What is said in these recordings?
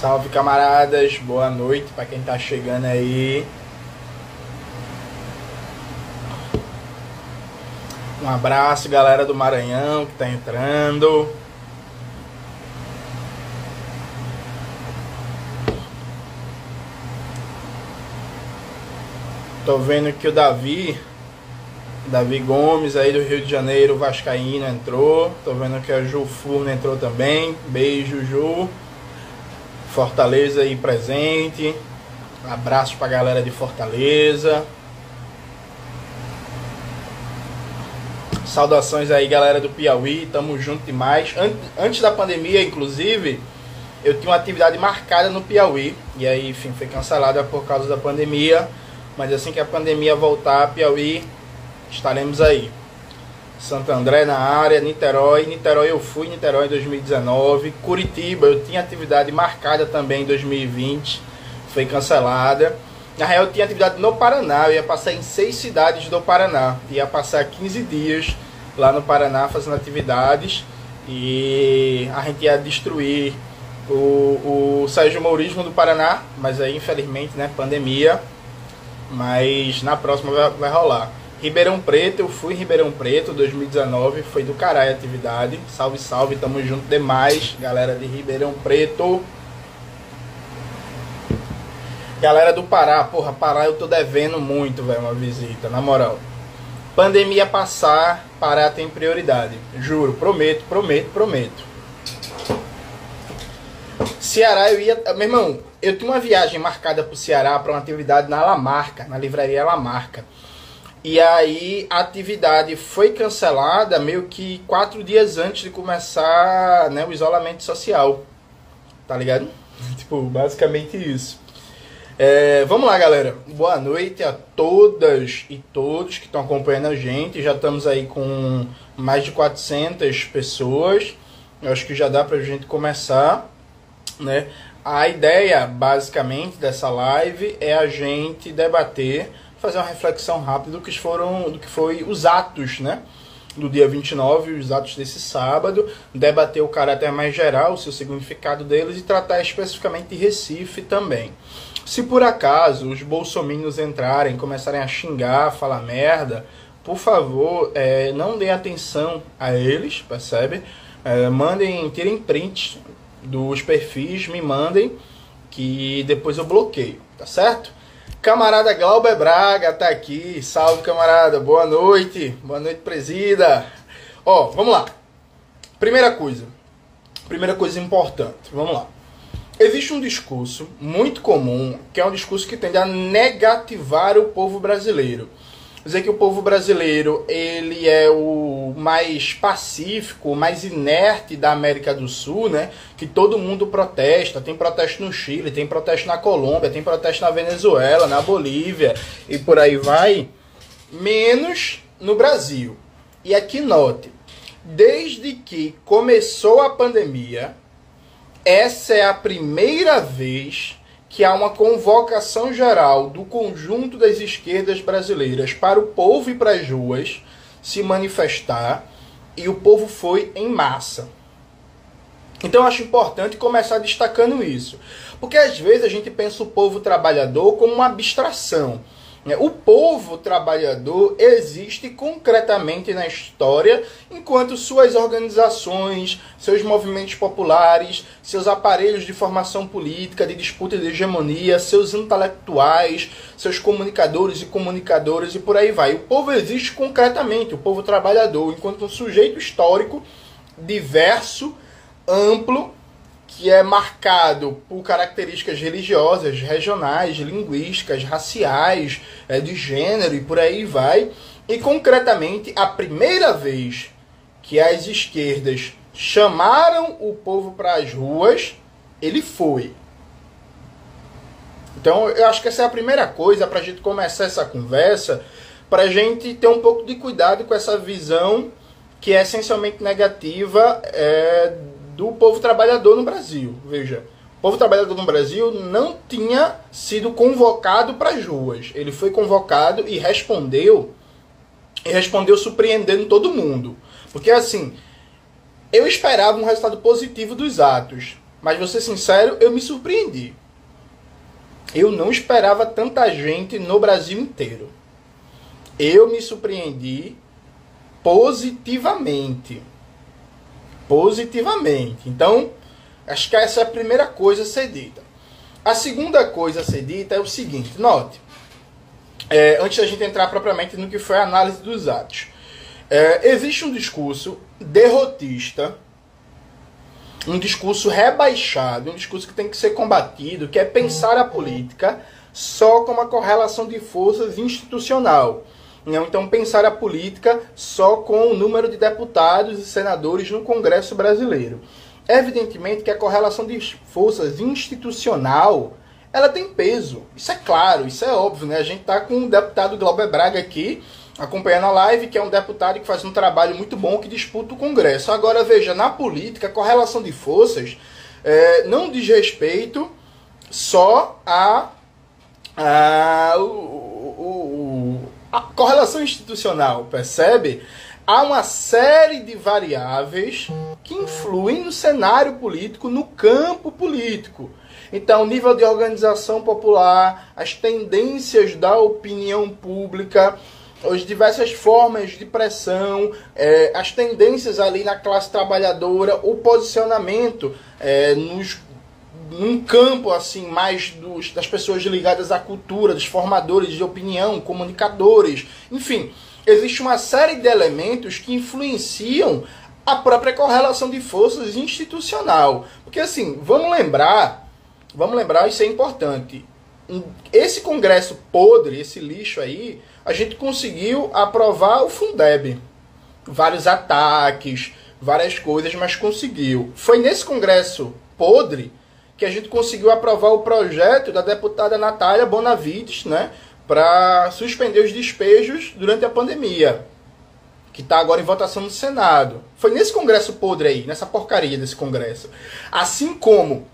Salve camaradas, boa noite para quem tá chegando aí. Um abraço, galera do Maranhão que tá entrando. Tô vendo que o Davi, Davi Gomes aí do Rio de Janeiro, Vascaíno entrou. Tô vendo que a Ju Furno entrou também. Beijo, Ju. Fortaleza aí presente. Abraço pra galera de Fortaleza. Saudações aí, galera do Piauí. Tamo junto demais. Antes da pandemia, inclusive, eu tinha uma atividade marcada no Piauí. E aí, enfim, foi cancelada por causa da pandemia. Mas assim que a pandemia voltar, Piauí, estaremos aí. Santo André na área, Niterói. Niterói eu fui, Niterói em 2019. Curitiba, eu tinha atividade marcada também em 2020, foi cancelada. Na real, eu tinha atividade no Paraná, eu ia passar em seis cidades do Paraná. Ia passar 15 dias lá no Paraná fazendo atividades e a gente ia destruir o, o Sérgio Mourismo do Paraná, mas aí infelizmente, né, pandemia. Mas na próxima vai, vai rolar. Ribeirão Preto, eu fui em Ribeirão Preto 2019, foi do caralho a atividade. Salve, salve, tamo junto demais, galera de Ribeirão Preto. Galera do Pará, porra, Pará eu tô devendo muito, velho, uma visita, na moral. Pandemia passar, Pará tem prioridade. Juro, prometo, prometo, prometo. Ceará eu ia. Meu irmão, eu tinha uma viagem marcada pro Ceará para uma atividade na Lamarca, na livraria Lamarca. E aí a atividade foi cancelada meio que quatro dias antes de começar né, o isolamento social. Tá ligado? tipo, basicamente isso. É, vamos lá, galera. Boa noite a todas e todos que estão acompanhando a gente. Já estamos aí com mais de 400 pessoas. Eu acho que já dá pra gente começar, né? A ideia, basicamente, dessa live é a gente debater fazer uma reflexão rápida do que foram do que foi os atos, né? Do dia 29, os atos desse sábado, debater o caráter mais geral, o seu significado deles e tratar especificamente de Recife também. Se por acaso os bolsominions entrarem, começarem a xingar, falar merda, por favor, é, não dê atenção a eles, percebe? É, mandem, tirem prints dos perfis, me mandem, que depois eu bloqueio, tá certo? Camarada Glauber Braga tá aqui. Salve, camarada. Boa noite. Boa noite, presida. Ó, vamos lá. Primeira coisa. Primeira coisa importante. Vamos lá. Existe um discurso muito comum, que é um discurso que tende a negativar o povo brasileiro dizer que o povo brasileiro ele é o mais pacífico, o mais inerte da América do Sul, né? Que todo mundo protesta. Tem protesto no Chile, tem protesto na Colômbia, tem protesto na Venezuela, na Bolívia e por aí vai. Menos no Brasil. E aqui note, desde que começou a pandemia, essa é a primeira vez que há uma convocação geral do conjunto das esquerdas brasileiras para o povo e para as ruas se manifestar e o povo foi em massa. Então eu acho importante começar destacando isso, porque às vezes a gente pensa o povo trabalhador como uma abstração. É, o povo trabalhador existe concretamente na história, enquanto suas organizações, seus movimentos populares, seus aparelhos de formação política, de disputa de hegemonia, seus intelectuais, seus comunicadores e comunicadoras e por aí vai. O povo existe concretamente, o povo trabalhador, enquanto um sujeito histórico diverso, amplo que é marcado por características religiosas, regionais, linguísticas, raciais, é, de gênero e por aí vai. E concretamente, a primeira vez que as esquerdas chamaram o povo para as ruas, ele foi. Então, eu acho que essa é a primeira coisa para a gente começar essa conversa, para a gente ter um pouco de cuidado com essa visão que é essencialmente negativa é, do povo trabalhador no Brasil. Veja, o povo trabalhador no Brasil não tinha sido convocado para as ruas. Ele foi convocado e respondeu, e respondeu surpreendendo todo mundo. Porque assim, eu esperava um resultado positivo dos atos, Mas vou ser sincero, eu me surpreendi. Eu não esperava tanta gente no Brasil inteiro. Eu me surpreendi positivamente. Positivamente. Então, acho que essa é a primeira coisa a ser dita. A segunda coisa a ser dita é o seguinte: note, é, antes da gente entrar propriamente no que foi a análise dos atos, é, existe um discurso derrotista um discurso rebaixado, um discurso que tem que ser combatido, que é pensar a política só como a correlação de forças institucional. Não, então, pensar a política só com o número de deputados e senadores no Congresso brasileiro. Evidentemente que a correlação de forças institucional ela tem peso. Isso é claro, isso é óbvio. Né? A gente está com o deputado Glauber Braga aqui, acompanhando a live, que é um deputado que faz um trabalho muito bom, que disputa o Congresso. Agora, veja, na política, a correlação de forças é, não diz respeito só a, a correlação institucional, percebe? Há uma série de variáveis que influem no cenário político, no campo político. Então, nível de organização popular, as tendências da opinião pública, as diversas formas de pressão, é, as tendências ali na classe trabalhadora, o posicionamento é, nos num campo assim mais dos, das pessoas ligadas à cultura, dos formadores de opinião, comunicadores, enfim, existe uma série de elementos que influenciam a própria correlação de forças institucional. Porque assim, vamos lembrar, vamos lembrar, isso é importante. Esse congresso podre, esse lixo aí, a gente conseguiu aprovar o Fundeb. Vários ataques, várias coisas, mas conseguiu. Foi nesse congresso podre que a gente conseguiu aprovar o projeto da deputada Natália Bonavides, né, para suspender os despejos durante a pandemia, que está agora em votação no Senado. Foi nesse congresso podre aí, nessa porcaria desse congresso. Assim como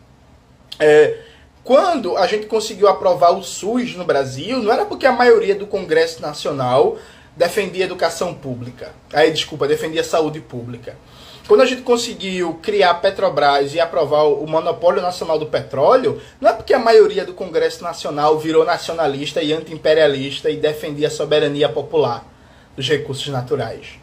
é, quando a gente conseguiu aprovar o SUS no Brasil, não era porque a maioria do Congresso Nacional defendia educação pública. Aí, desculpa, defendia saúde pública. Quando a gente conseguiu criar a Petrobras e aprovar o monopólio nacional do petróleo, não é porque a maioria do Congresso Nacional virou nacionalista e anti-imperialista e defendia a soberania popular dos recursos naturais.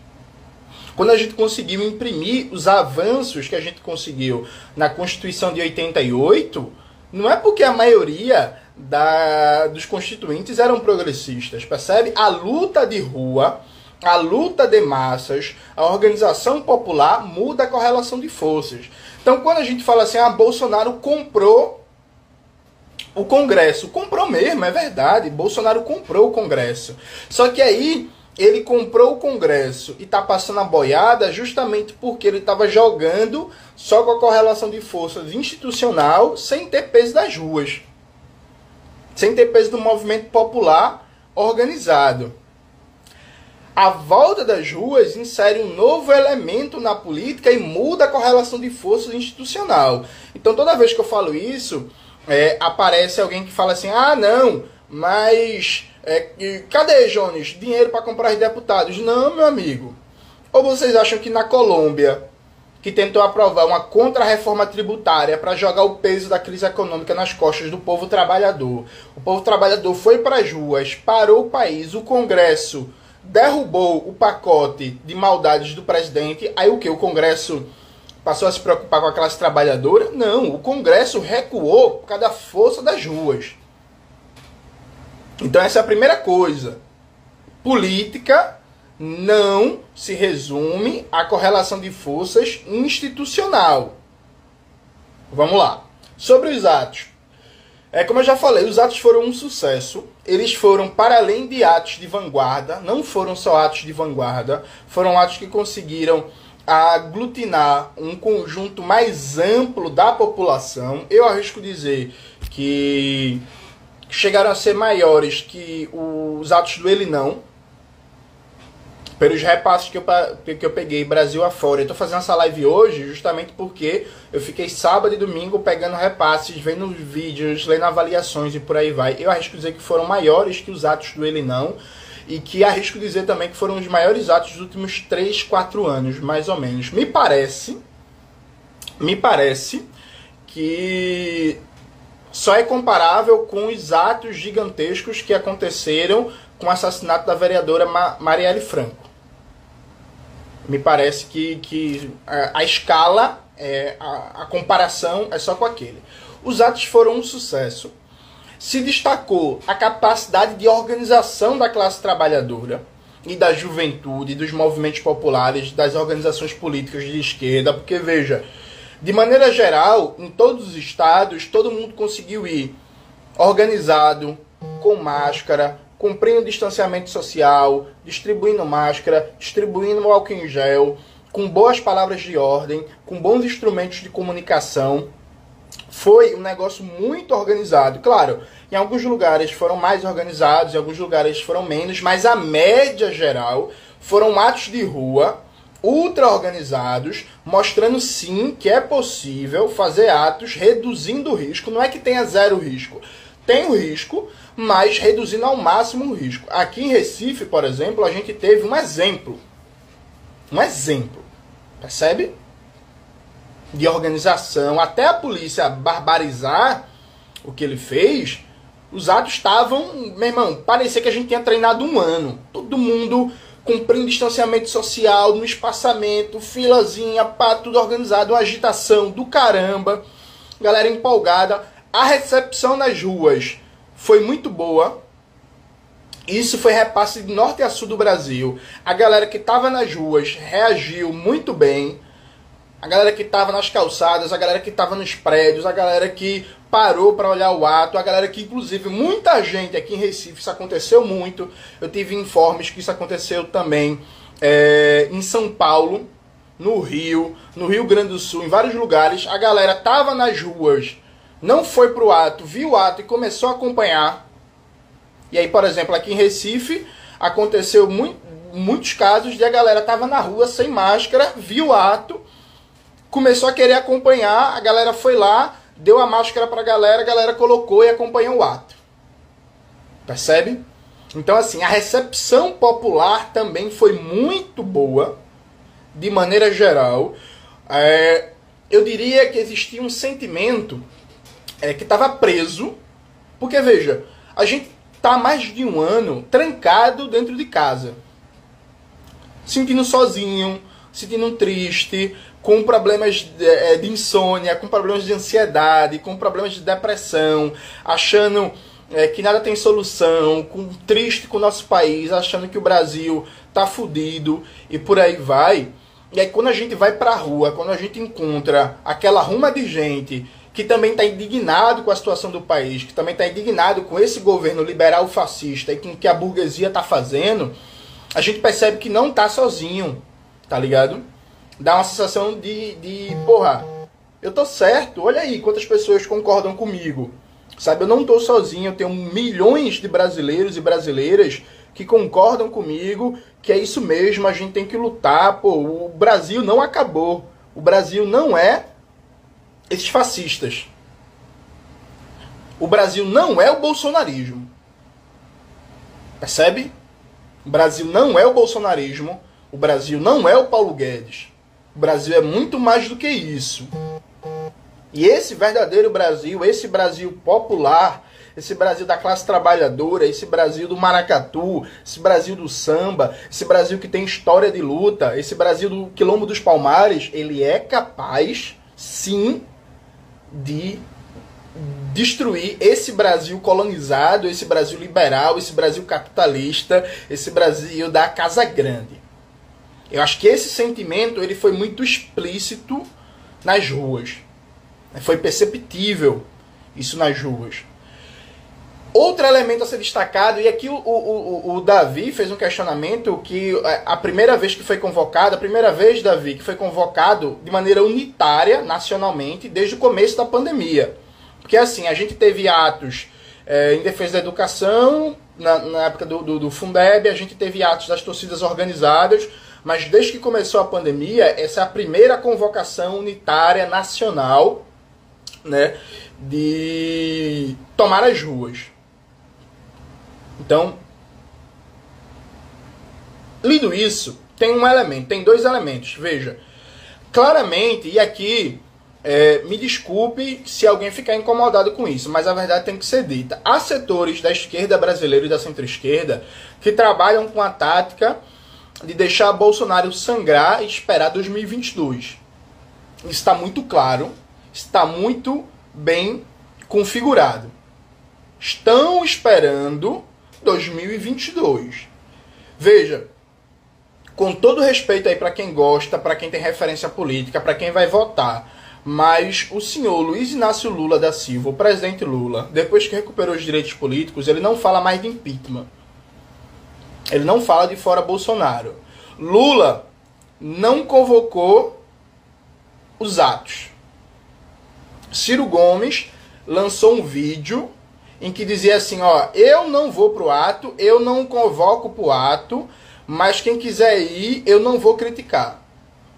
Quando a gente conseguiu imprimir os avanços que a gente conseguiu na Constituição de 88, não é porque a maioria da, dos constituintes eram progressistas, percebe? A luta de rua, a luta de massas, a organização popular muda a correlação de forças. Então, quando a gente fala assim, ah, Bolsonaro comprou o Congresso, comprou mesmo, é verdade. Bolsonaro comprou o Congresso. Só que aí ele comprou o Congresso e está passando a boiada justamente porque ele estava jogando só com a correlação de forças institucional, sem ter peso das ruas, sem ter peso do movimento popular organizado. A volta das ruas insere um novo elemento na política e muda a correlação de forças institucional. Então, toda vez que eu falo isso, é, aparece alguém que fala assim: ah, não, mas é, cadê, Jones? Dinheiro para comprar os deputados? Não, meu amigo. Ou vocês acham que na Colômbia, que tentou aprovar uma contra-reforma tributária para jogar o peso da crise econômica nas costas do povo trabalhador, o povo trabalhador foi para as ruas, parou o país, o Congresso derrubou o pacote de maldades do presidente, aí o que? O Congresso passou a se preocupar com a classe trabalhadora? Não, o Congresso recuou por causa da força das ruas. Então essa é a primeira coisa. Política não se resume à correlação de forças institucional. Vamos lá. Sobre os atos. É como eu já falei, os atos foram um sucesso. Eles foram para além de atos de vanguarda, não foram só atos de vanguarda, foram atos que conseguiram aglutinar um conjunto mais amplo da população. Eu arrisco dizer que chegaram a ser maiores que os atos do Ele Não, pelos repasses que eu, que eu peguei Brasil afora. Eu tô fazendo essa live hoje justamente porque eu fiquei sábado e domingo pegando repasses, vendo vídeos, lendo avaliações e por aí vai. Eu arrisco dizer que foram maiores que os atos do Ele Não e que arrisco dizer também que foram os maiores atos dos últimos 3, 4 anos, mais ou menos. Me parece, me parece que só é comparável com os atos gigantescos que aconteceram com o assassinato da vereadora Marielle Franco. Me parece que, que a, a escala, é, a, a comparação é só com aquele. Os atos foram um sucesso. Se destacou a capacidade de organização da classe trabalhadora e da juventude, dos movimentos populares, das organizações políticas de esquerda, porque veja, de maneira geral, em todos os estados, todo mundo conseguiu ir organizado, com máscara, cumprindo distanciamento social, distribuindo máscara, distribuindo álcool em gel, com boas palavras de ordem, com bons instrumentos de comunicação. Foi um negócio muito organizado. Claro, em alguns lugares foram mais organizados, em alguns lugares foram menos, mas a média geral foram atos de rua ultra organizados, mostrando sim que é possível fazer atos reduzindo o risco. Não é que tenha zero risco, tem o risco, mas reduzindo ao máximo o risco. Aqui em Recife, por exemplo, a gente teve um exemplo. Um exemplo. Percebe? De organização. Até a polícia barbarizar o que ele fez, os atos estavam, meu irmão, parecia que a gente tinha treinado um ano. Todo mundo cumprindo distanciamento social, no espaçamento, filazinha, pá, tudo organizado, uma agitação do caramba, galera empolgada. A recepção nas ruas foi muito boa. Isso foi repasse de norte a sul do Brasil. A galera que estava nas ruas reagiu muito bem. A galera que estava nas calçadas, a galera que estava nos prédios, a galera que parou para olhar o ato, a galera que, inclusive, muita gente aqui em Recife, isso aconteceu muito. Eu tive informes que isso aconteceu também é, em São Paulo, no Rio, no Rio Grande do Sul, em vários lugares. A galera tava nas ruas, não foi pro ato, viu o ato e começou a acompanhar. E aí, por exemplo, aqui em Recife, aconteceu muito, muitos casos de a galera tava na rua sem máscara, viu o ato começou a querer acompanhar, a galera foi lá, deu a máscara pra galera, a galera colocou e acompanhou o ato. Percebe? Então, assim, a recepção popular também foi muito boa, de maneira geral. É, eu diria que existia um sentimento é, que estava preso, porque veja, a gente está mais de um ano trancado dentro de casa, sentindo sozinho, sentindo triste, com problemas de, é, de, insônia, com problemas de ansiedade, com problemas de depressão, achando é, que nada tem solução, com, triste com o nosso país, achando que o Brasil tá fudido e por aí vai. E aí quando a gente vai pra rua, quando a gente encontra aquela ruma de gente que também está indignado com a situação do país, que também está indignado com esse governo liberal fascista e com o que a burguesia está fazendo, a gente percebe que não tá sozinho, tá ligado? dá uma sensação de, de porra, eu tô certo, olha aí quantas pessoas concordam comigo. Sabe, eu não tô sozinho, eu tenho milhões de brasileiros e brasileiras que concordam comigo que é isso mesmo, a gente tem que lutar, pô, o Brasil não acabou. O Brasil não é esses fascistas. O Brasil não é o bolsonarismo. Percebe? O Brasil não é o bolsonarismo. O Brasil não é o Paulo Guedes. O Brasil é muito mais do que isso. E esse verdadeiro Brasil, esse Brasil popular, esse Brasil da classe trabalhadora, esse Brasil do maracatu, esse Brasil do samba, esse Brasil que tem história de luta, esse Brasil do quilombo dos palmares, ele é capaz, sim, de destruir esse Brasil colonizado, esse Brasil liberal, esse Brasil capitalista, esse Brasil da Casa Grande. Eu acho que esse sentimento ele foi muito explícito nas ruas. Foi perceptível isso nas ruas. Outro elemento a ser destacado, e aqui o, o, o, Davi fez um questionamento que é, a primeira vez que foi convocado, a primeira vez, Davi, que foi convocado de maneira unitária, nacionalmente, desde o começo da pandemia. Porque assim, a gente teve atos é, em defesa da educação, na, na época do, do, do Fundeb, a gente teve atos das torcidas organizadas, mas desde que começou a pandemia, essa é a primeira convocação unitária nacional né, de tomar as ruas. Então, lido isso, tem um elemento, tem dois elementos. Veja, claramente, e aqui É, me desculpe se alguém ficar incomodado com isso, mas a verdade tem que ser dita. Há setores da esquerda brasileira e da centro-esquerda que trabalham com a tática de deixar Bolsonaro sangrar e esperar 2022. Isso está muito claro, está muito bem configurado. Estão esperando 2022. Veja, com todo respeito aí para quem gosta, para quem tem referência política, para quem vai votar, mas o senhor Luiz Inácio Lula da Silva, o presidente Lula, depois que recuperou os direitos políticos, ele não fala mais de impeachment. Ele não fala de fora Bolsonaro. Lula não convocou os atos. Ciro Gomes lançou um vídeo em que dizia assim, ó, eu não vou pro ato, eu não convoco pro ato, mas quem quiser ir, eu não vou criticar.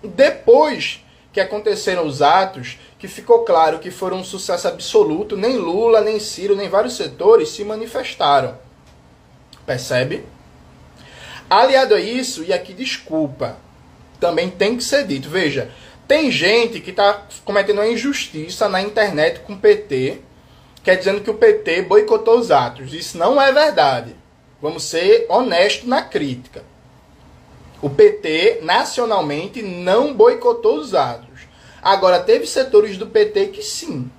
Depois que aconteceram os atos, que ficou claro que foram um sucesso absoluto, nem Lula, nem Ciro, nem vários setores se manifestaram. Percebe? Aliado a isso, e aqui desculpa, também tem que ser dito. Veja, tem gente que está cometendo uma injustiça na internet com o PT, que é dizendo que o PT boicotou os atos. Isso não é verdade. Vamos ser honestos na crítica. O PT, nacionalmente, não boicotou os atos. Agora, teve setores do PT que sim.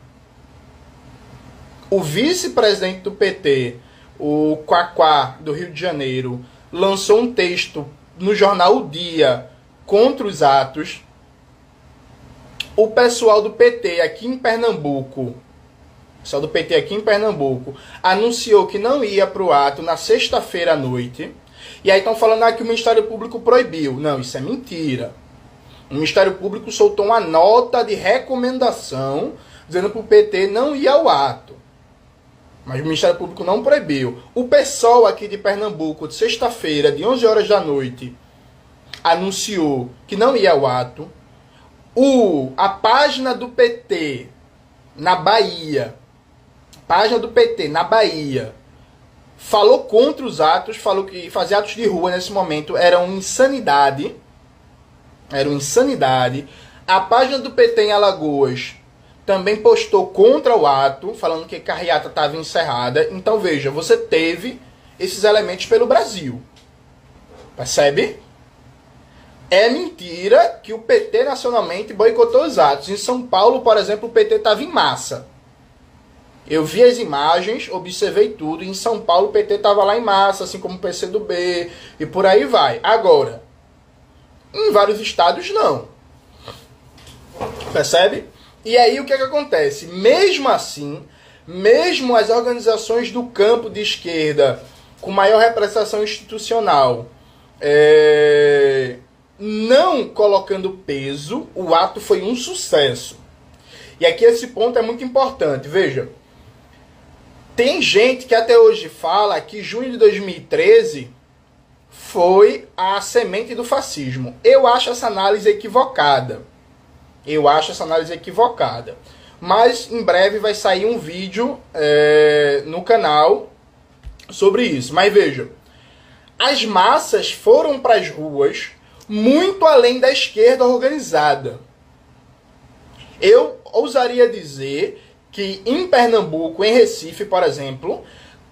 O vice-presidente do PT, o Quaquá, do Rio de Janeiro, lançou um texto no jornal O Dia contra os atos. O pessoal do PT aqui em Pernambuco, pessoal do PT aqui em Pernambuco, anunciou que não ia para o ato na sexta-feira à noite. E aí estão falando ah, que o Ministério Público proibiu. Não, isso é mentira. O Ministério Público soltou uma nota de recomendação dizendo para o PT não ir ao ato. Mas o Ministério Público não proibiu. O PSOL aqui de Pernambuco, de sexta-feira, de 11 horas da noite, anunciou que não ia ao ato. O, a página do PT na Bahia, página do PT na Bahia, falou contra os atos, falou que fazer atos de rua nesse momento era uma insanidade. Era uma insanidade. A página do PT em Alagoas também postou contra o ato, falando que a carreata estava encerrada. Então veja, você teve esses elementos pelo Brasil. Percebe? É mentira que o PT nacionalmente boicotou os atos. Em São Paulo, por exemplo, o PT estava em massa. Eu vi as imagens, observei tudo. Em São Paulo, o PT estava lá em massa, assim como o PCdoB e por aí vai. Agora, em vários estados, não. Percebe? E aí o que, é que acontece? Mesmo assim, mesmo as organizações do campo de esquerda com maior representação institucional é, não colocando peso, o ato foi um sucesso. E aqui esse ponto é muito importante. Veja, tem gente que até hoje fala que junho de 2013 foi a semente do fascismo. Eu acho essa análise equivocada. Eu acho essa análise equivocada. Mas em breve vai sair um vídeo é, no canal sobre isso. Mas veja, as massas foram para as ruas muito além da esquerda organizada. Eu ousaria dizer que em Pernambuco, em Recife, por exemplo,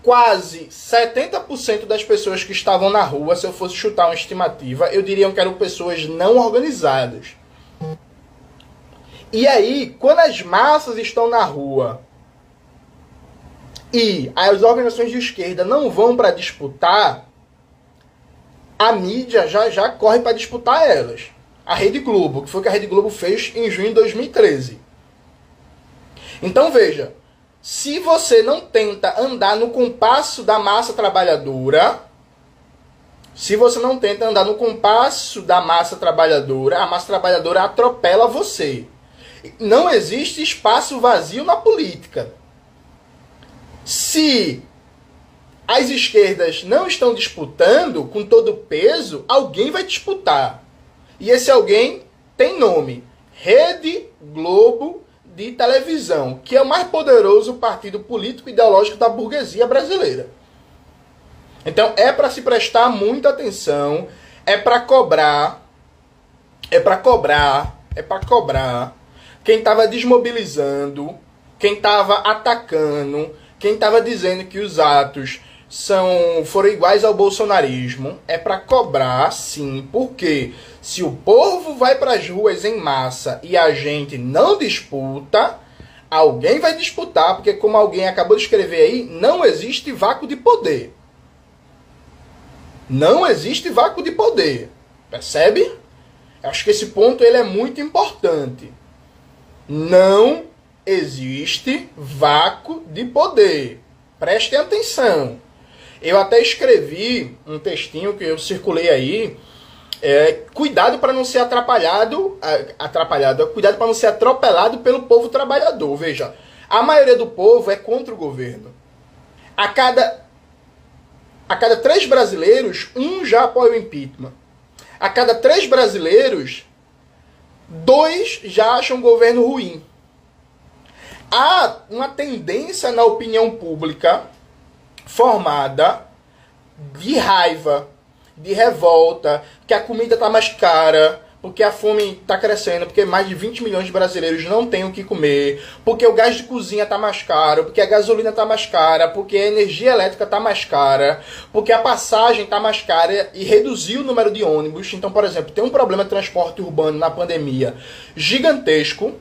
quase 70% das pessoas que estavam na rua, se eu fosse chutar uma estimativa, eu diria que eram pessoas não organizadas. E aí, quando as massas estão na rua e as organizações de esquerda não vão para disputar, a mídia já, já corre para disputar elas. A Rede Globo, que foi o que a Rede Globo fez em junho de 2013. Então veja, se você não tenta andar no compasso da massa trabalhadora, se você não tenta andar no compasso da massa trabalhadora, a massa trabalhadora atropela você. Não existe espaço vazio na política. Se as esquerdas não estão disputando com todo o peso, alguém vai disputar. E esse alguém tem nome: Rede Globo de Televisão, que é o mais poderoso partido político ideológico da burguesia brasileira. Então é para se prestar muita atenção, é para cobrar, é para cobrar, é para cobrar quem estava desmobilizando, quem estava atacando, quem estava dizendo que os atos são foram iguais ao bolsonarismo, é para cobrar, sim, porque se o povo vai para as ruas em massa e a gente não disputa, alguém vai disputar, porque como alguém acabou de escrever aí, não existe vácuo de poder. Não existe vácuo de poder. Percebe? Acho que esse ponto ele é muito importante. Não existe vácuo de poder. Prestem atenção. Eu até escrevi um textinho que eu circulei aí. É, cuidado para não ser atrapalhado, atrapalhado, cuidado para não ser atropelado pelo povo trabalhador. Veja, a maioria do povo é contra o governo. A cada a cada três brasileiros, um já apoia o impeachment. A cada três brasileiros, dois já acham o governo ruim. Há uma tendência na opinião pública formada de raiva, de revolta, que a comida está mais cara, porque a fome está crescendo, porque mais de 20 milhões de brasileiros não têm o que comer, porque o gás de cozinha está mais caro, porque a gasolina está mais cara, porque a energia elétrica está mais cara, porque a passagem está mais cara e reduziu o número de ônibus. Então, por exemplo, tem um problema de transporte urbano na pandemia gigantesco,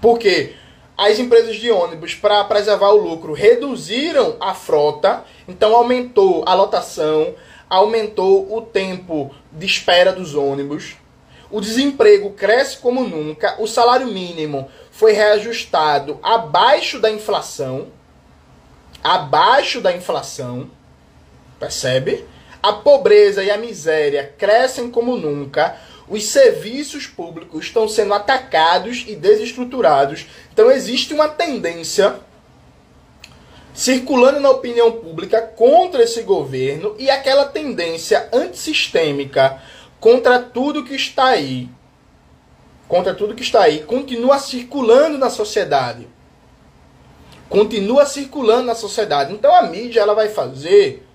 porque as empresas de ônibus, para preservar o lucro, reduziram a frota, então aumentou a lotação, aumentou o tempo de espera dos ônibus. O desemprego cresce como nunca, o salário mínimo foi reajustado abaixo da inflação. Abaixo da inflação. Percebe? A pobreza e a miséria crescem como nunca. Os serviços públicos estão sendo atacados e desestruturados. Então existe uma tendência circulando na opinião pública contra esse governo e aquela tendência antissistêmica contra tudo que está aí, contra tudo que está aí, continua circulando na sociedade. Continua circulando na sociedade. Então a mídia ela vai fazer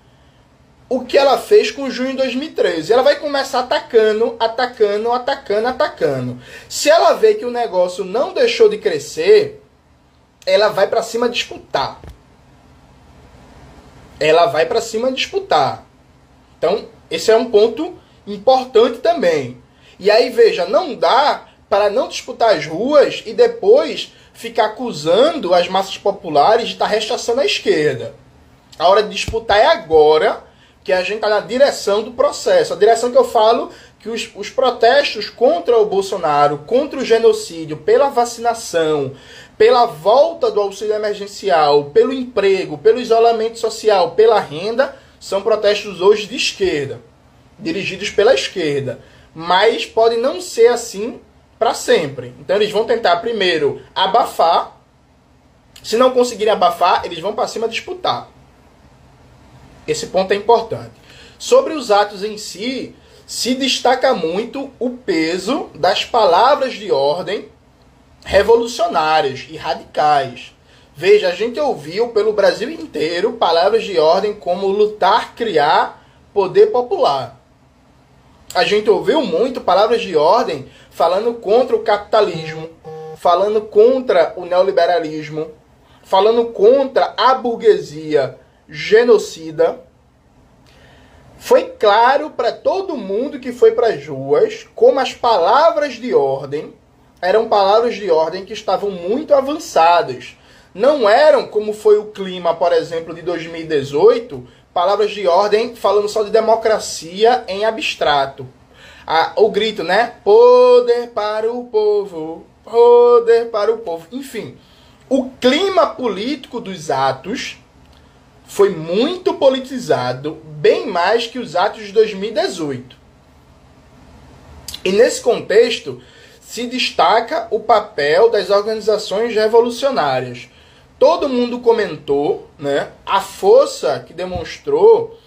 o que ela fez com junho de 2013. Ela vai começar atacando, atacando, atacando, atacando. Se ela vê que o negócio não deixou de crescer, ela vai para cima disputar ela vai para cima disputar. Então, esse é um ponto importante também. E aí, veja, não dá para não disputar as ruas e depois ficar acusando as massas populares de estar rechaçando a esquerda. A hora de disputar é agora, que a gente está na direção do processo. A direção que eu falo que os, os protestos contra o Bolsonaro, contra o genocídio, pela vacinação, pela volta do auxílio emergencial, pelo emprego, pelo isolamento social, pela renda, são protestos hoje de esquerda, dirigidos pela esquerda. Mas pode não ser assim para sempre. Então eles vão tentar primeiro abafar. Se não conseguirem abafar, eles vão para cima disputar. Esse ponto é importante. Sobre os atos em si, se destaca muito o peso das palavras de ordem revolucionárias e radicais. Veja, a gente ouviu pelo Brasil inteiro palavras de ordem como lutar, criar, poder popular. A gente ouviu muito palavras de ordem falando contra o capitalismo, falando contra o neoliberalismo, falando contra a burguesia genocida. Foi claro para todo mundo que foi para as ruas como as palavras de ordem eram palavras de ordem que estavam muito avançadas. Não eram, como foi o clima, por exemplo, de 2018, palavras de ordem falando só de democracia em abstrato. Ah, o grito, né? Poder para o povo, poder para o povo. Enfim, o clima político dos atos foi muito politizado, bem mais que os atos de 2018. E nesse contexto, se destaca o papel das organizações revolucionárias. Todo mundo comentou né, a força que demonstrou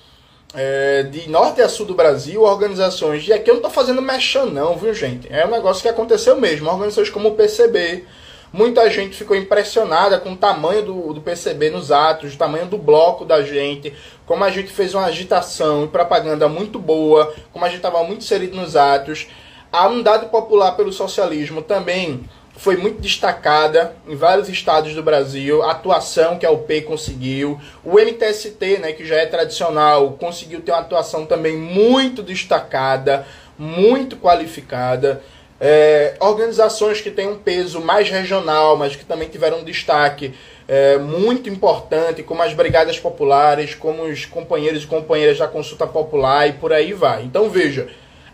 é, de norte a sul do Brasil, organizações. E aqui eu não estou fazendo mexão, não, viu, gente? É um negócio que aconteceu mesmo. Organizações como o PCB. Muita gente ficou impressionada com o tamanho do, do PCB nos atos, o tamanho do bloco da gente, como a gente fez uma agitação e propaganda muito boa, como a gente estava muito inserido nos atos A unidade popular pelo socialismo também foi muito destacada em vários estados do Brasil. A atuação que a UP conseguiu. O MTST, né, que já é tradicional, conseguiu ter uma atuação também muito destacada, muito qualificada. É, organizações que têm um peso mais regional, mas que também tiveram um destaque é, muito importante, como as brigadas populares, como os companheiros e companheiras da consulta popular e por aí vai. Então veja,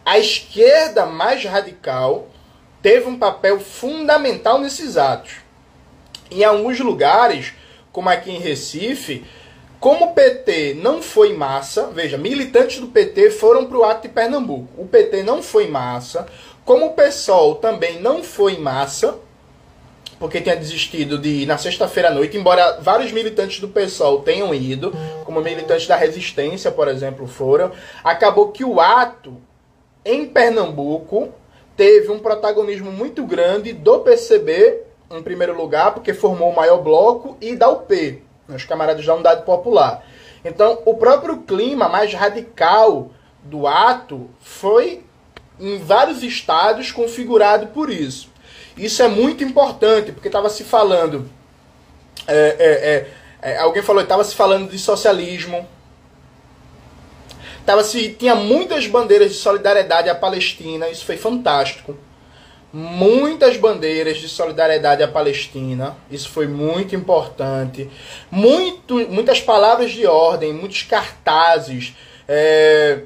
a esquerda mais radical teve um papel fundamental nesses atos. Em alguns lugares, como aqui em Recife, como o PT não foi massa, veja, militantes do PT foram para o ato de Pernambuco. O PT não foi massa, como o PSOL também não foi massa, porque tinha desistido de ir na sexta-feira à noite, embora vários militantes do PSOL tenham ido, como militantes da Resistência, por exemplo, foram, acabou que o ato em Pernambuco teve um protagonismo muito grande do PCB, em primeiro lugar, porque formou o maior bloco, e da UP, os camaradas da Unidade Popular. Então, o próprio clima mais radical do ato foi em vários estados configurado por isso. Isso é muito importante, porque estava se falando. É, é, é, é alguém falou, estava se falando de socialismo. Tava se, tinha muitas bandeiras de solidariedade à Palestina, isso foi fantástico. Muitas bandeiras de solidariedade à Palestina, isso foi muito importante. Muito, muitas palavras de ordem, muitos cartazes. É,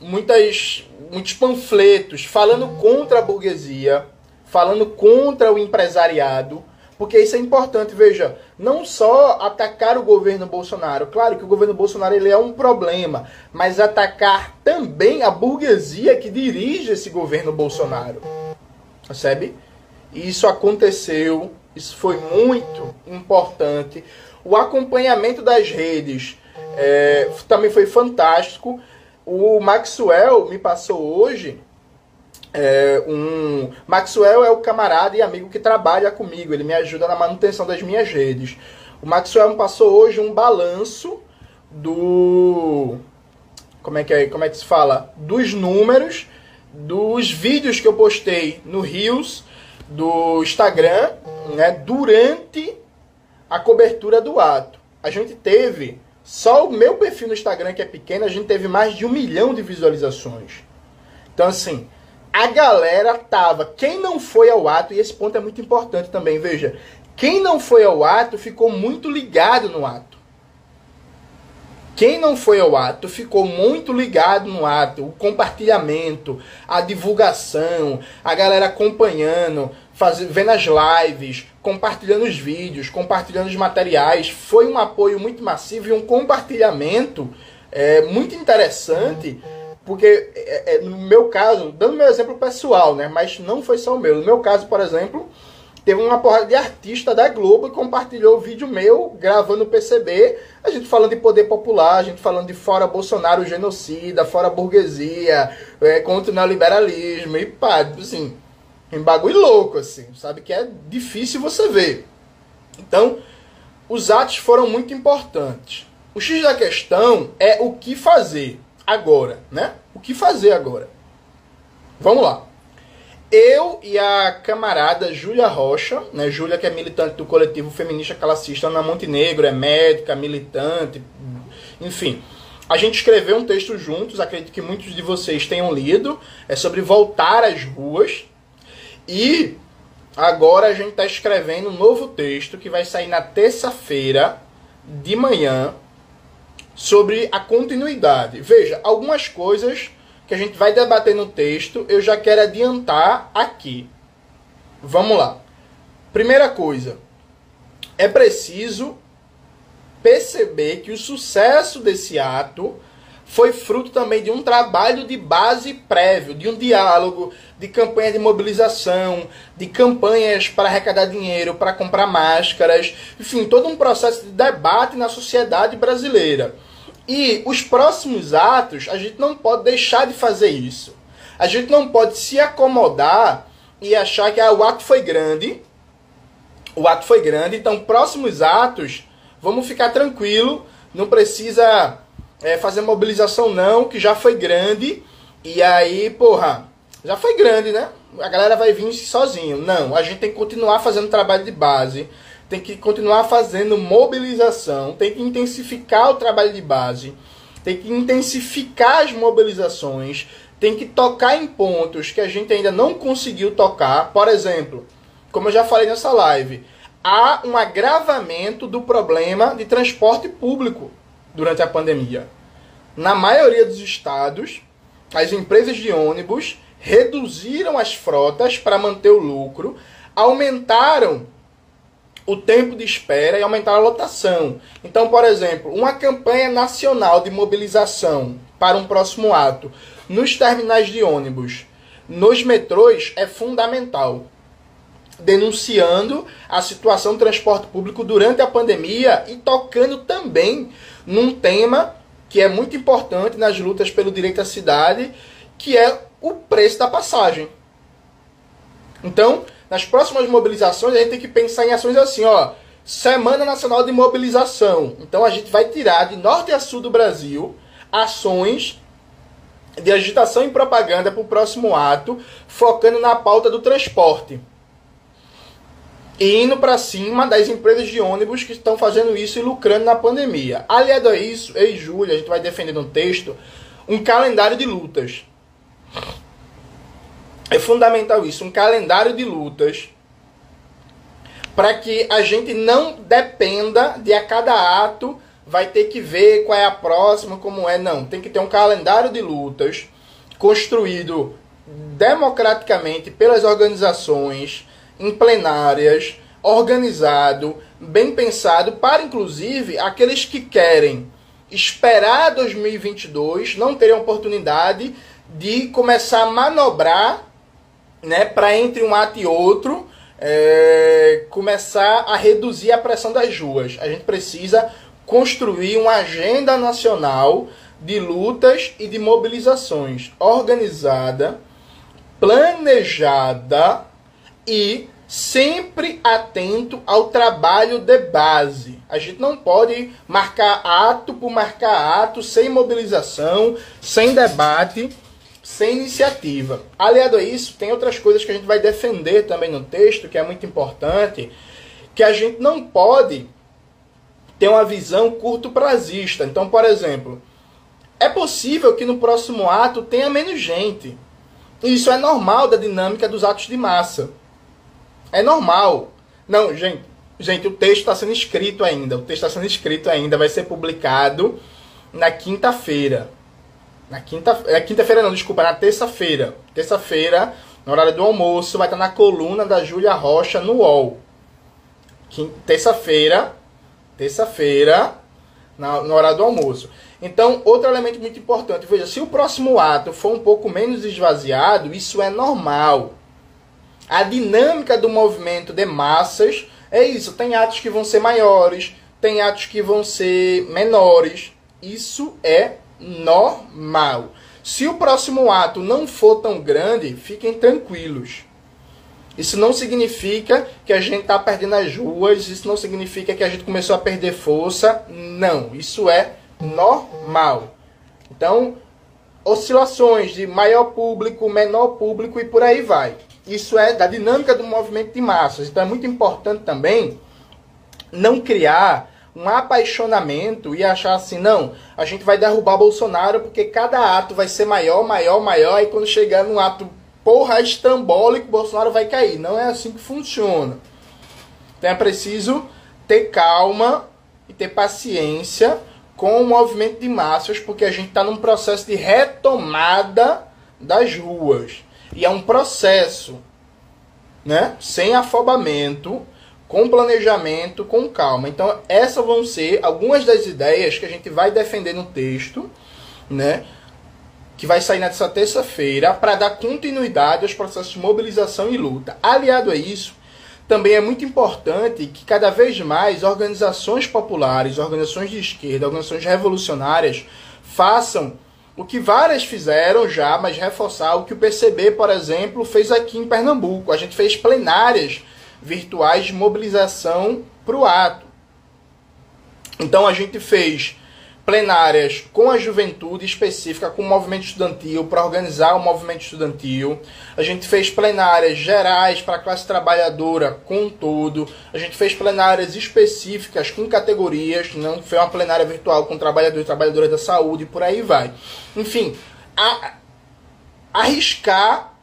muitas, muitos panfletos falando contra a burguesia, falando contra o empresariado, porque isso é importante, veja, não só atacar o governo Bolsonaro, claro que o governo Bolsonaro ele é um problema, mas atacar também a burguesia que dirige esse governo Bolsonaro. Percebe? E isso aconteceu, isso foi muito importante. O acompanhamento das redes é, também foi fantástico. O Maxwell me passou hoje é, um Maxwell é o camarada e amigo que trabalha comigo, ele me ajuda na manutenção das minhas redes. O Maxwell me passou hoje um balanço do como é que é, como é que se fala? Dos números dos vídeos que eu postei no Rios do Instagram, né, durante a cobertura do ato. A gente teve só o meu perfil no Instagram, que é pequeno, a gente teve mais de um milhão de visualizações. Então, assim, a galera tava. Quem não foi ao ato, e esse ponto é muito importante também, veja. Quem não foi ao ato ficou muito ligado no ato. Quem não foi ao ato ficou muito ligado no ato, o compartilhamento, a divulgação, a galera acompanhando, faz, vendo as lives, compartilhando os vídeos, compartilhando os materiais. Foi um apoio muito massivo e um compartilhamento é, muito interessante, porque é, é, no meu caso, dando meu exemplo pessoal, né, mas não foi só o meu. No meu caso, por exemplo, teve uma porrada de artista da Globo e compartilhou o vídeo meu gravando o PCB, a gente falando de poder popular, a gente falando de fora Bolsonaro genocida, fora burguesia, é, contra o neoliberalismo e pá, assim, um bagulho louco, assim, sabe? Que é difícil você ver. Então, os atos foram muito importantes. O X da questão é o que fazer agora, né? O que fazer agora? Vamos lá. Eu e a camarada Júlia Rocha, né? Júlia que é militante do coletivo feminista classista na Montenegro, é médica, militante, enfim. A gente escreveu um texto juntos, acredito que muitos de vocês tenham lido, é sobre voltar às ruas, e agora a gente está escrevendo um novo texto que vai sair na terça-feira de manhã sobre a continuidade. Veja, algumas coisas que a gente vai debater no texto eu já quero adiantar aqui. Vamos lá. Primeira coisa, é preciso perceber que o sucesso desse ato foi fruto também de um trabalho de base prévio, de um diálogo, de campanha de mobilização, de campanhas para arrecadar dinheiro, para comprar máscaras, enfim, todo um processo de debate na sociedade brasileira. E os próximos atos, a gente não pode deixar de fazer isso. A gente não pode se acomodar e achar que ah, o ato foi grande. O ato foi grande, então próximos atos, vamos ficar tranquilo, não precisa é, fazer mobilização não, que já foi grande. E aí, porra, já foi grande, né? A galera vai vir sozinho. Não, a gente tem que continuar fazendo trabalho de base, tem que continuar fazendo mobilização, tem que intensificar o trabalho de base, tem que intensificar as mobilizações, tem que tocar em pontos que a gente ainda não conseguiu tocar. Por exemplo, como eu já falei nessa live, há um agravamento do problema de transporte público durante a pandemia. Na maioria dos estados, as empresas de ônibus reduziram as frotas para manter o lucro, aumentaram o tempo de espera e aumentaram a lotação. Então, por exemplo, uma campanha nacional de mobilização para um próximo ato nos terminais de ônibus, nos metrôs, é fundamental. Denunciando a situação do transporte público durante a pandemia e tocando também num tema que é muito importante nas lutas pelo direito à cidade, que é o preço da passagem. Então, nas próximas mobilizações, a gente tem que pensar em ações assim, ó. Semana Nacional de Mobilização. Então a gente vai tirar de norte a sul do Brasil ações de agitação e propaganda para o próximo ato, focando na pauta do transporte. Indo para cima das empresas de ônibus que estão fazendo isso e lucrando na pandemia. Aliado a isso, eu e Júlia, a gente vai defender no texto um calendário de lutas. É fundamental isso, um calendário de lutas para que a gente não dependa de a cada ato vai ter que ver qual é a próxima, como é, não. Tem que ter um calendário de lutas construído democraticamente pelas organizações, em plenárias, organizado, bem pensado, para inclusive aqueles que querem esperar 2022 não terem oportunidade de começar a manobrar né, para entre um ato e outro é, começar a reduzir a pressão das ruas. A gente precisa construir uma agenda nacional de lutas e de mobilizações organizada, planejada e sempre atento ao trabalho de base. A gente não pode marcar ato por marcar ato sem mobilização, sem debate sem iniciativa. Aliado a isso, tem outras coisas que a gente vai defender também no texto, que é muito importante, que a gente não pode ter uma visão curto prazista. Então, por exemplo, é possível que no próximo ato tenha menos gente. Isso é normal da dinâmica dos atos de massa. É normal. Não, gente, gente, o texto está sendo escrito ainda. O texto está sendo escrito ainda, vai ser publicado na quinta-feira. Na quinta, é quinta-feira não, desculpa, na terça-feira. Terça-feira, na hora do almoço, vai estar na coluna da Júlia Rocha no UOL. Terça-feira, terça-feira, na, na hora do almoço. Então, outro elemento muito importante, veja, se o próximo ato for um pouco menos esvaziado, isso é normal. A dinâmica do movimento de massas é isso. Tem atos que vão ser maiores, tem atos que vão ser menores. Isso é normal. Se o próximo ato não for tão grande, fiquem tranquilos. Isso não significa que a gente está perdendo as ruas, isso não significa que a gente começou a perder força. Não, isso é normal. Então, oscilações de maior público, menor público e por aí vai. Isso é da dinâmica do movimento de massas. Então é muito importante também não criar um apaixonamento e achar assim, não, a gente vai derrubar Bolsonaro porque cada ato vai ser maior, maior, maior, e quando chegar num ato porra estrambólico, Bolsonaro vai cair. Não é assim que funciona. Então é preciso ter calma e ter paciência com o movimento de massas, porque a gente está num processo de retomada das ruas. E é um processo, né? Sem afobamento, com planejamento, com calma. Então, essas vão ser algumas das ideias que a gente vai defender no texto, né? Que vai sair nessa terça-feira para dar continuidade aos processos de mobilização e luta. Aliado a isso, também é muito importante que cada vez mais organizações populares, organizações de esquerda, organizações revolucionárias façam o que várias fizeram já, mas reforçar o que o PCB, por exemplo, fez aqui em Pernambuco. A gente fez plenárias virtuais de mobilização para o ato. Então a gente fez plenárias com a juventude específica, com o movimento estudantil, para organizar o movimento estudantil. A gente fez plenárias gerais para a classe trabalhadora com todo. A gente fez plenárias específicas com categorias, não foi uma plenária virtual com trabalhador e trabalhadora da saúde, e por aí vai. Enfim, a, arriscar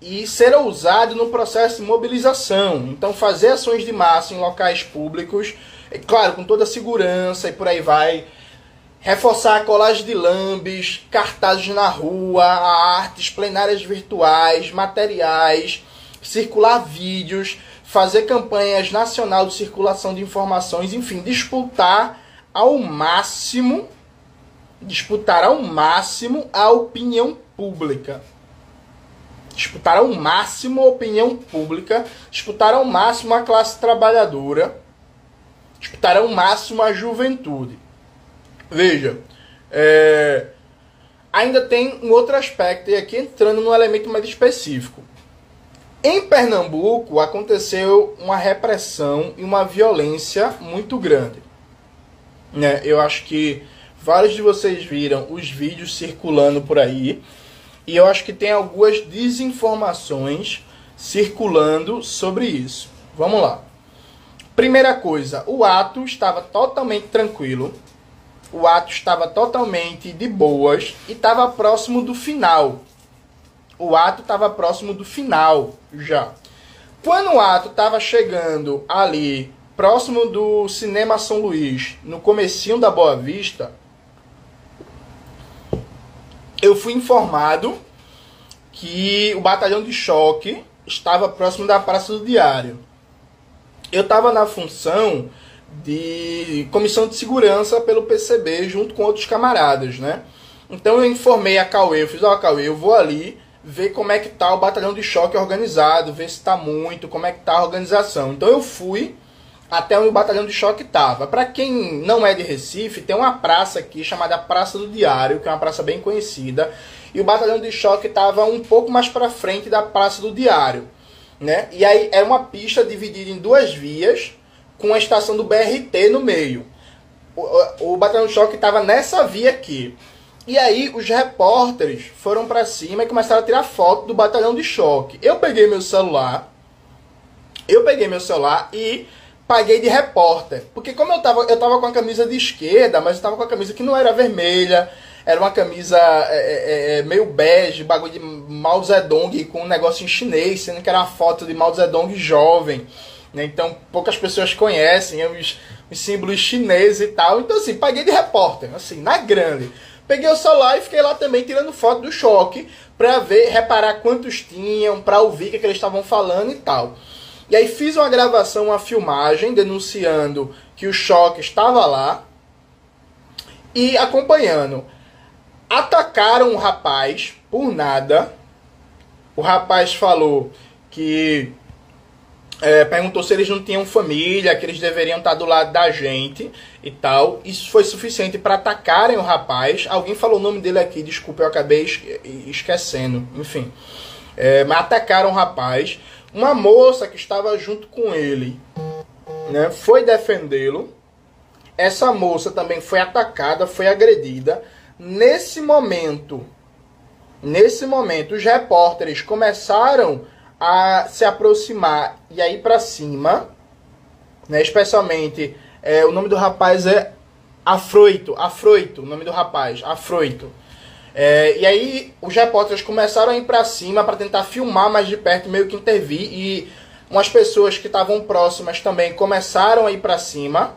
e ser ousado no processo de mobilização. Então, fazer ações de massa em locais públicos, é claro, com toda a segurança e por aí vai reforçar a colagem de lambes, cartazes na rua, artes, plenárias virtuais, materiais, circular vídeos, fazer campanhas nacional de circulação de informações, enfim, disputar ao máximo, disputar ao máximo a opinião pública. Disputar ao máximo a opinião pública, disputar ao máximo a classe trabalhadora, disputar ao máximo a juventude. Veja, é, ainda tem um outro aspecto, e aqui entrando num elemento mais específico. Em Pernambuco aconteceu uma repressão e uma violência muito grande. Né? Eu acho que vários de vocês viram os vídeos circulando por aí. E eu acho que tem algumas desinformações circulando sobre isso. Vamos lá. Primeira coisa, o ato estava totalmente tranquilo o ato estava totalmente de boas e estava próximo do final. O ato estava próximo do final já. Quando o ato estava chegando ali, próximo do Cinema São Luís, no comecinho da Boa Vista, eu fui informado que o batalhão de choque estava próximo da Praça do Diário. Eu estava na função de comissão de segurança pelo PCB junto com outros camaradas, né? Então eu informei a Cauê, eu fiz, ó, oh, Cauê, eu vou ali ver como é que tá o batalhão de choque organizado, ver se tá muito, como é que tá a organização. Então eu fui até onde o batalhão de choque tava. Para quem não é de Recife, tem uma praça aqui chamada Praça do Diário, que é uma praça bem conhecida, e o batalhão de choque tava um pouco mais para frente da Praça do Diário, né? E aí é uma pista dividida em duas vias, com a estação do BRT no meio. O, o, batalhão de choque estava nessa via aqui. E aí os repórteres foram para cima e começaram a tirar foto do batalhão de choque. Eu peguei meu celular, eu peguei meu celular e paguei de repórter. Porque como eu tava, eu tava com a camisa de esquerda, mas eu tava com a camisa que não era vermelha, era uma camisa é, é, é meio bege, bagulho de Mao Zedong com um negócio em chinês, sendo que era uma foto de Mao Zedong jovem. Né? Então poucas pessoas conhecem os, os símbolos chineses e tal. Então assim, paguei de repórter, assim, na grande. Peguei o celular e fiquei lá também tirando foto do choque para ver, reparar quantos tinham, para ouvir o que, que eles estavam falando e tal. E aí fiz uma gravação, uma filmagem denunciando que o choque estava lá e acompanhando. Atacaram o rapaz por nada. O rapaz falou que é, perguntou se eles não tinham família, que eles deveriam estar do lado da gente e tal. Isso foi suficiente para atacarem o rapaz. Alguém falou o nome dele aqui, desculpa, eu acabei esquecendo. Enfim, é, mas atacaram o rapaz. Uma moça que estava junto com ele né, foi defendê-lo. Essa moça também foi atacada, foi agredida. Nesse momento, nesse momento, os repórteres começaram a se aproximar e aí para cima, né? Especialmente é, o nome do rapaz é Afroito, Afroito, o nome do rapaz, Afroito. É, e aí os repórteres começaram a ir para cima para tentar filmar mais de perto, meio que intervir e umas pessoas que estavam próximas também começaram a ir para cima,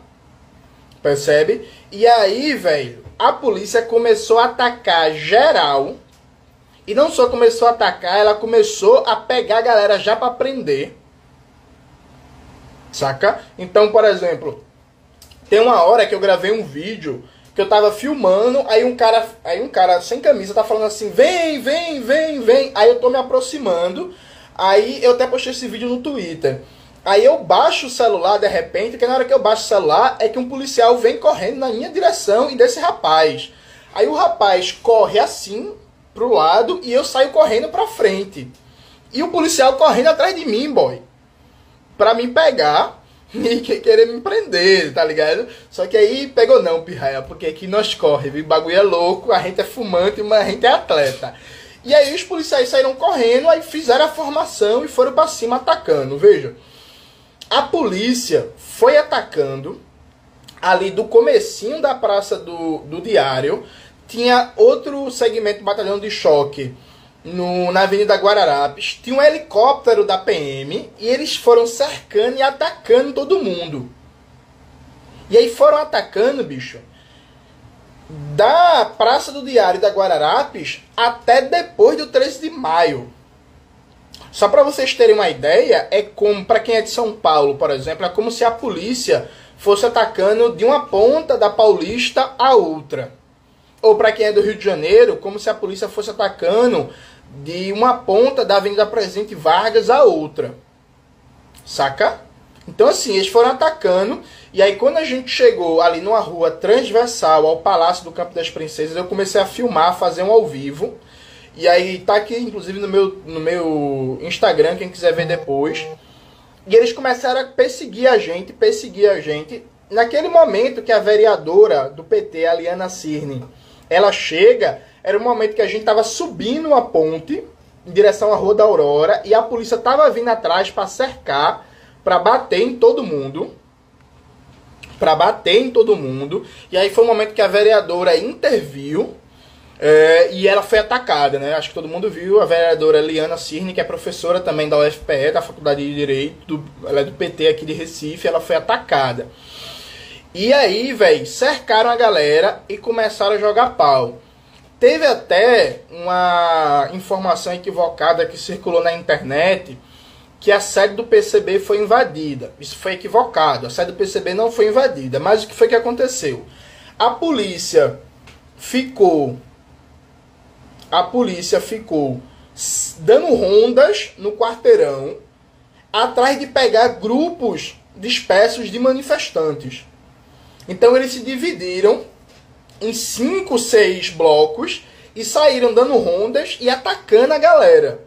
percebe? E aí, velho, a polícia começou a atacar geral e não só começou a atacar, ela começou a pegar a galera já para prender. Saca? Então, por exemplo, tem uma hora que eu gravei um vídeo que eu tava filmando, aí um cara, aí um cara sem camisa tá falando assim: "Vem, vem, vem, vem". Aí eu tô me aproximando. Aí eu até postei esse vídeo no Twitter. Aí eu baixo o celular de repente, que na hora que eu baixo o celular é que um policial vem correndo na minha direção e desse rapaz. Aí o rapaz corre assim, pro lado e eu saio correndo pra frente. E o policial correndo atrás de mim, boy. Pra me pegar. e querer me prender, tá ligado? Só que aí pegou não, pirraia, porque aqui nós corre, viu? O bagulho é louco, a gente é fumante, mas a gente é atleta. E aí os policiais saíram correndo, aí fizeram a formação e foram para cima atacando. Veja, a polícia foi atacando ali do comecinho da praça do, do Diário, tinha outro segmento batalhão de choque no, na Avenida Guararapes. Tinha um helicóptero da PM e eles foram cercando e atacando todo mundo. E aí foram atacando, bicho, da Praça do Diário da Guararapes até depois do 13 de maio. Só para vocês terem uma ideia, é como para quem é de São Paulo, por exemplo, é como se a polícia fosse atacando de uma ponta da Paulista a outra. Ou para quem é do Rio de Janeiro, como se a polícia fosse atacando de uma ponta da Avenida Presidente Vargas a outra. Saca? Então assim, eles foram atacando e aí quando a gente chegou ali numa rua transversal ao Palácio do Campo das Princesas, eu comecei a filmar, fazer um ao vivo. E aí tá aqui inclusive no meu no meu Instagram, quem quiser ver depois. E eles começaram a perseguir a gente, perseguir a gente. Naquele momento que a vereadora do PT, a Liana Cirne, ela chega, era o momento que a gente estava subindo uma ponte em direção à Rua da Aurora e a polícia estava vindo atrás para cercar, para bater em todo mundo. Para bater em todo mundo. E aí foi o momento que a vereadora interviu é, e ela foi atacada, né? Acho que todo mundo viu a vereadora Liana Cirne, que é professora também da UFPE, da Faculdade de Direito, do, ela é do PT aqui de Recife, ela foi atacada. E aí, velho, cercaram a galera e começaram a jogar pau. Teve até uma informação equivocada que circulou na internet que a sede do PCB foi invadida. Isso foi equivocado. A sede do PCB não foi invadida. Mas o que foi que aconteceu? A polícia ficou. A polícia ficou dando rondas no quarteirão atrás de pegar grupos dispersos de manifestantes. Então eles se dividiram em cinco, seis blocos e saíram dando rondas e atacando a galera.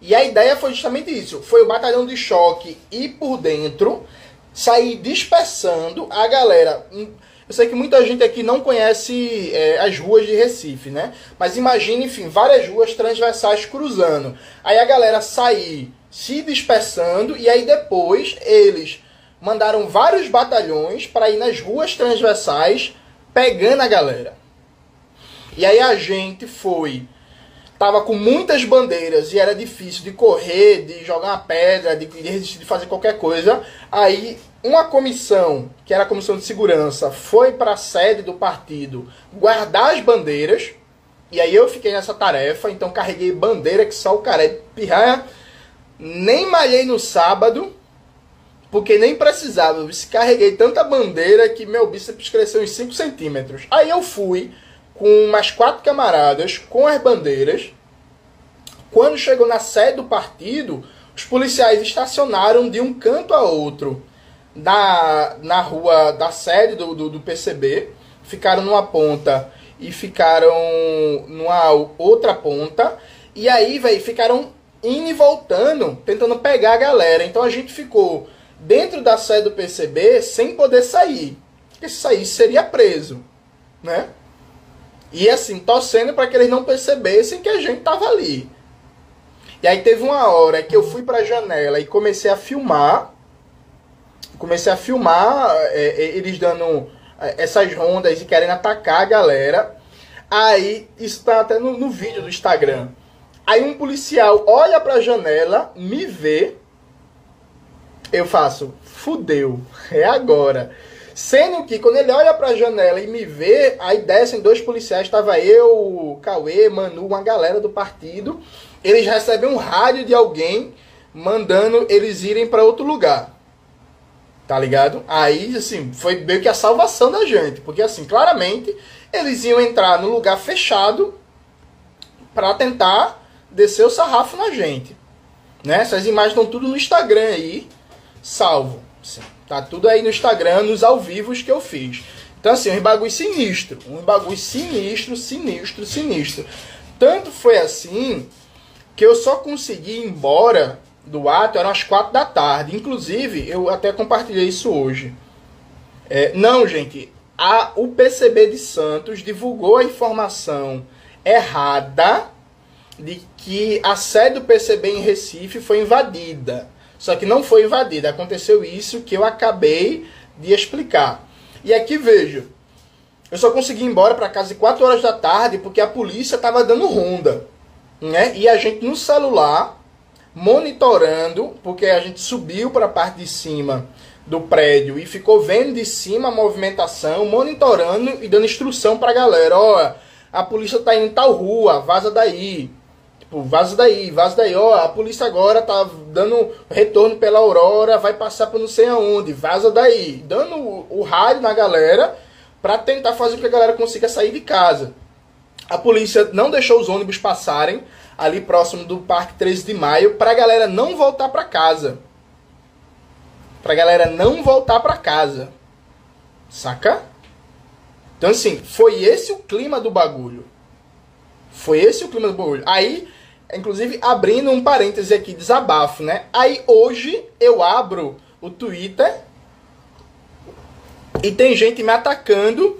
E a ideia foi justamente isso: foi o batalhão de choque ir por dentro, sair dispersando a galera. Eu sei que muita gente aqui não conhece é, as ruas de Recife, né? Mas imagine, enfim, várias ruas transversais cruzando. Aí a galera sair se dispersando e aí depois eles mandaram vários batalhões para ir nas ruas transversais pegando a galera. E aí a gente foi. Tava com muitas bandeiras e era difícil de correr, de jogar uma pedra, de, de resistir, de fazer qualquer coisa. Aí uma comissão, que era a comissão de segurança, foi para a sede do partido guardar as bandeiras. E aí eu fiquei nessa tarefa, então carreguei bandeira que só o cara é pirraia. Nem malhei no sábado, porque nem precisava. Eu carreguei tanta bandeira que meu bíceps cresceu em 5 centímetros. Aí eu fui com mais quatro camaradas com as bandeiras. Quando chegou na sede do partido, os policiais estacionaram de um canto a outro da, na rua da sede do, do, do PCB. Ficaram numa ponta e ficaram numa outra ponta. E aí, velho, ficaram indo e voltando, tentando pegar a galera. Então a gente ficou dentro da sede do PCB sem poder sair. Porque se saísse seria preso, né? E assim, torcendo para que eles não percebessem que a gente tava ali. E aí teve uma hora que eu fui para a janela e comecei a filmar. Comecei a filmar é, é, eles dando é, essas rondas e querendo atacar a galera. Aí, isso tá até no, no vídeo do Instagram. Aí um policial olha para a janela, me vê eu faço, fudeu, é agora. Sendo que quando ele olha pra janela e me vê, aí descem dois policiais, estava eu, Cauê, Manu, uma galera do partido. Eles recebem um rádio de alguém mandando eles irem para outro lugar. Tá ligado? Aí, assim, foi meio que a salvação da gente. Porque, assim, claramente, eles iam entrar no lugar fechado para tentar descer o sarrafo na gente. Né? Essas imagens estão tudo no Instagram aí salvo. Tá tudo aí no Instagram, nos ao vivos que eu fiz. Então, assim, um bagulho sinistro. Um bagulho sinistro, sinistro, sinistro. Tanto foi assim que eu só consegui ir embora do ato eram as quatro da tarde. Inclusive, eu até compartilhei isso hoje. É, não, gente, a, o PCB de Santos divulgou a informação errada de que a sede do PCB em Recife foi invadida. Só que não foi invadida. Aconteceu isso que eu acabei de explicar. E aqui vejo. Eu só consegui ir embora para casa de 4 horas da tarde porque a polícia estava dando ronda. Né? E a gente no celular, monitorando, porque a gente subiu para a parte de cima do prédio e ficou vendo de cima a movimentação, monitorando e dando instrução para a galera. Ó, a polícia está indo em tal rua, vaza daí. Tipo, vaza daí, vaza daí. Ó, a polícia agora tá dando retorno pela Aurora, vai passar por não sei aonde, vaza daí. Dando o, o rádio na galera para tentar fazer com que a galera consiga sair de casa. A polícia não deixou os ônibus passarem ali próximo do Parque 13 de Maio para a galera não voltar para casa. Para a galera não voltar para casa. Saca? Então assim, foi esse o clima do bagulho. Foi esse o clima do bagulho. Aí Inclusive, abrindo um parêntese aqui, desabafo, né? Aí hoje eu abro o Twitter e tem gente me atacando,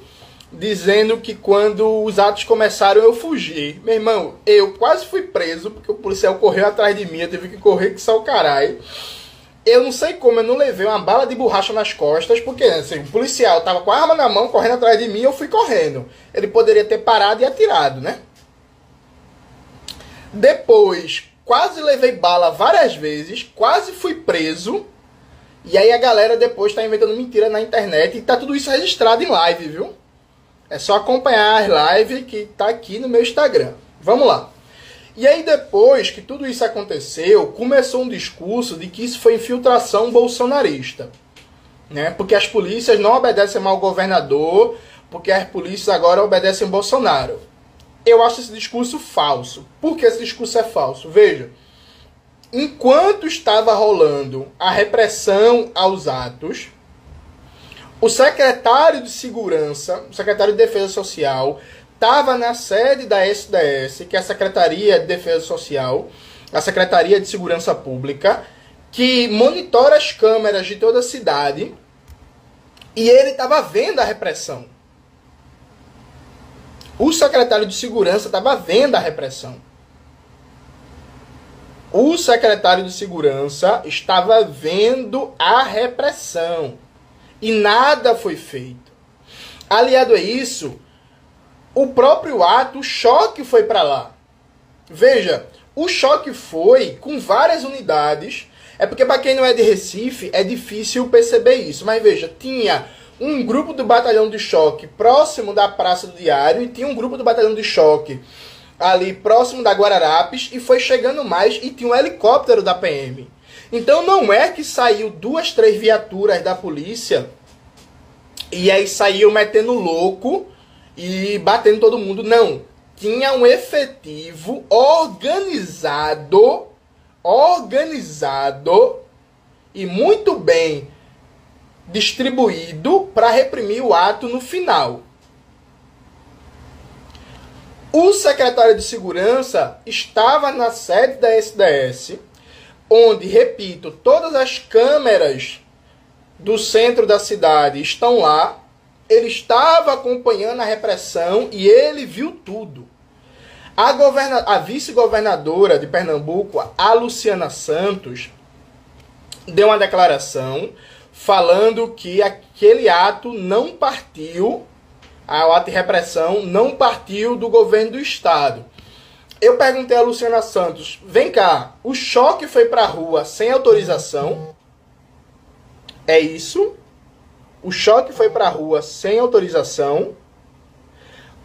dizendo que quando os atos começaram eu fugi. Meu irmão, eu quase fui preso, porque o policial correu atrás de mim, eu tive que correr que só o caralho. Eu não sei como eu não levei uma bala de borracha nas costas, porque assim, o policial tava com a arma na mão, correndo atrás de mim, eu fui correndo. Ele poderia ter parado e atirado, né? Depois, quase levei bala várias vezes, quase fui preso. E aí a galera depois tá inventando mentira na internet e tá tudo isso registrado em live, viu? É só acompanhar as lives que tá aqui no meu Instagram. Vamos lá. E aí depois que tudo isso aconteceu, começou um discurso de que isso foi infiltração bolsonarista. Né? Porque as polícias não obedecem ao governador, porque as polícias agora obedecem Bolsonaro eu acho esse discurso falso. Por que esse discurso é falso? Veja, enquanto estava rolando a repressão aos atos, o secretário de Segurança, o secretário de Defesa Social, estava na sede da SDS, que é a Secretaria de Defesa Social, a Secretaria de Segurança Pública, que monitora as câmeras de toda a cidade, e ele estava vendo a repressão. O secretário de segurança estava vendo a repressão. O secretário de segurança estava vendo a repressão. E nada foi feito. Aliado a isso, o próprio ato, o choque foi para lá. Veja, o choque foi com várias unidades. É porque para quem não é de Recife é difícil perceber isso. Mas veja, tinha um grupo do batalhão de choque próximo da Praça do Diário e tinha um grupo do batalhão de choque ali próximo da Guararapes e foi chegando mais e tinha um helicóptero da PM. Então não é que saiu duas, três viaturas da polícia e aí saiu metendo louco e batendo todo mundo. Não. Tinha um efetivo organizado, organizado e muito bem distribuído para reprimir o ato no final. O secretário de segurança estava na sede da SDS, onde, repito, todas as câmeras do centro da cidade estão lá. Ele estava acompanhando a repressão e ele viu tudo. A, a vice-governadora de Pernambuco, a Luciana Santos, deu uma declaração falando que aquele ato não partiu, o ato de repressão não partiu do governo do estado. Eu perguntei a Luciana Santos, vem cá, o choque foi para a rua sem autorização? É isso? O choque foi para a rua sem autorização?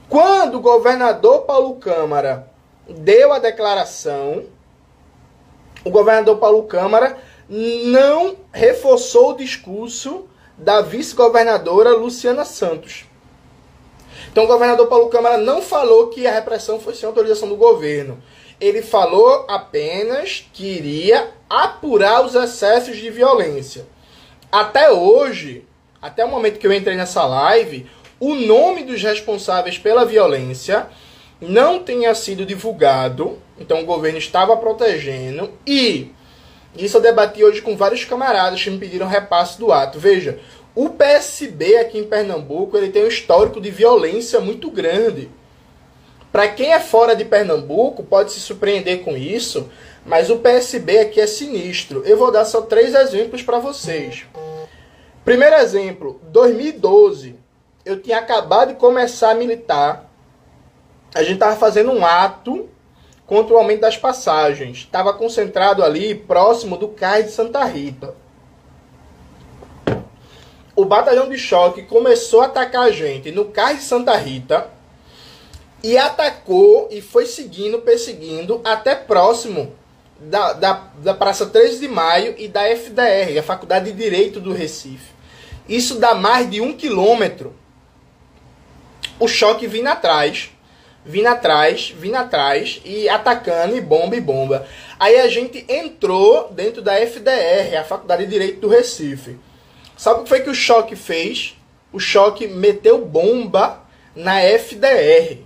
Quando o governador Paulo Câmara deu a declaração, o governador Paulo Câmara não reforçou o discurso da vice-governadora Luciana Santos. Então o governador Paulo Câmara não falou que a repressão foi sem autorização do governo. Ele falou apenas que iria apurar os excessos de violência. Até hoje, até o momento que eu entrei nessa live, o nome dos responsáveis pela violência não tinha sido divulgado. Então o governo estava protegendo e Isso eu debati hoje com vários camaradas que me pediram repasse do ato. Veja, o PSB aqui em Pernambuco ele tem um histórico de violência muito grande. Para quem é fora de Pernambuco, pode se surpreender com isso, mas o PSB aqui é sinistro. Eu vou dar só três exemplos para vocês. Primeiro exemplo, 2012, eu tinha acabado de começar a militar. A gente estava fazendo um ato contra o aumento das passagens. Estava concentrado ali próximo do cais de Santa Rita. O batalhão de choque começou a atacar a gente no cais de Santa Rita e atacou e foi seguindo, perseguindo até próximo da, da, da Praça 13 de Maio e da FDR, a Faculdade de Direito do Recife. Isso dá mais de um quilômetro. O choque vindo atrás, vindo atrás, vindo atrás e atacando e bomba e bomba. Aí a gente entrou dentro da FDR, a Faculdade de Direito do Recife. Sabe o que foi que o choque fez? O choque meteu bomba na FDR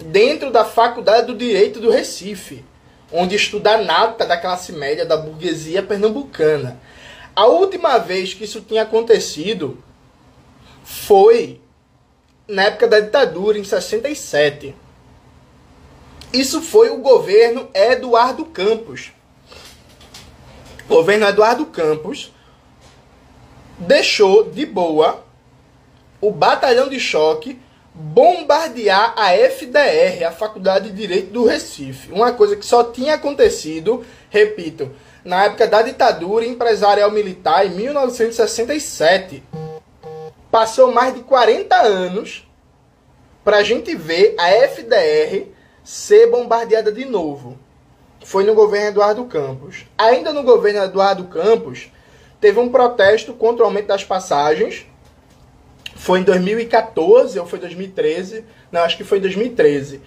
dentro da Faculdade do Direito do Recife, onde estuda a nata da classe média da burguesia pernambucana. A última vez que isso tinha acontecido foi na época da ditadura, em 67. Isso foi o governo Eduardo Campos. O governo Eduardo Campos deixou de boa o batalhão de choque bombardear a FDR, a Faculdade de Direito do Recife. Uma coisa que só tinha acontecido, repito, na época da ditadura empresarial militar em 1967. Passou mais de 40 anos para a gente ver a FDR ser bombardeada de novo. Foi no governo Eduardo Campos. Ainda no governo Eduardo Campos, teve um protesto contra o aumento das passagens foi em 2014 ou foi 2013? Não, acho que foi 2013.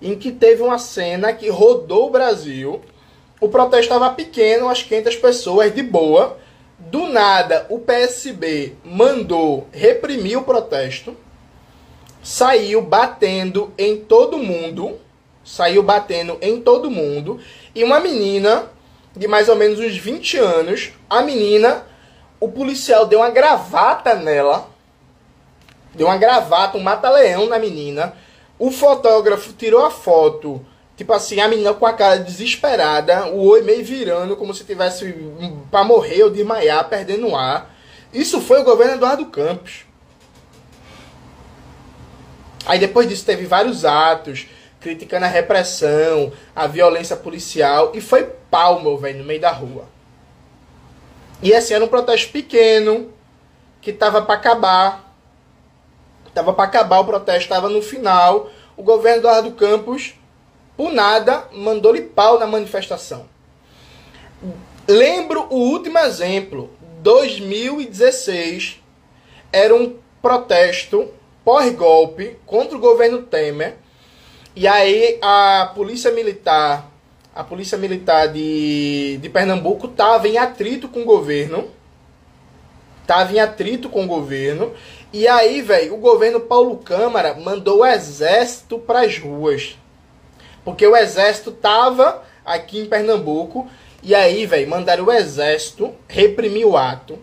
Em que teve uma cena que rodou o Brasil. O protesto estava pequeno, umas 500 pessoas, de boa. Do nada, o PSB mandou reprimir o protesto. Saiu batendo em todo mundo. Saiu batendo em todo mundo. E uma menina de mais ou menos uns 20 anos, a menina, o policial deu uma gravata nela deu uma gravata, um mata-leão na menina. O fotógrafo tirou a foto, tipo assim, a menina com a cara desesperada, o olho meio virando, como se tivesse para morrer ou desmaiar, perdendo ar. Isso foi o governo Eduardo Campos. Aí depois disso teve vários atos criticando a repressão, a violência policial e foi pau, meu velho, no meio da rua. E assim era um protesto pequeno que tava para acabar. Tava para acabar o protesto, estava no final. O governo Eduardo Campos, por nada, mandou-lhe pau na manifestação. Lembro o último exemplo, 2016, era um protesto pós-golpe contra o governo Temer. E aí a polícia militar, a polícia militar de, de Pernambuco estava em atrito com o governo. Estava em atrito com o governo. E aí, velho, o governo Paulo Câmara mandou o exército para as ruas. Porque o exército tava aqui em Pernambuco. E aí, velho, mandaram o exército reprimir o ato.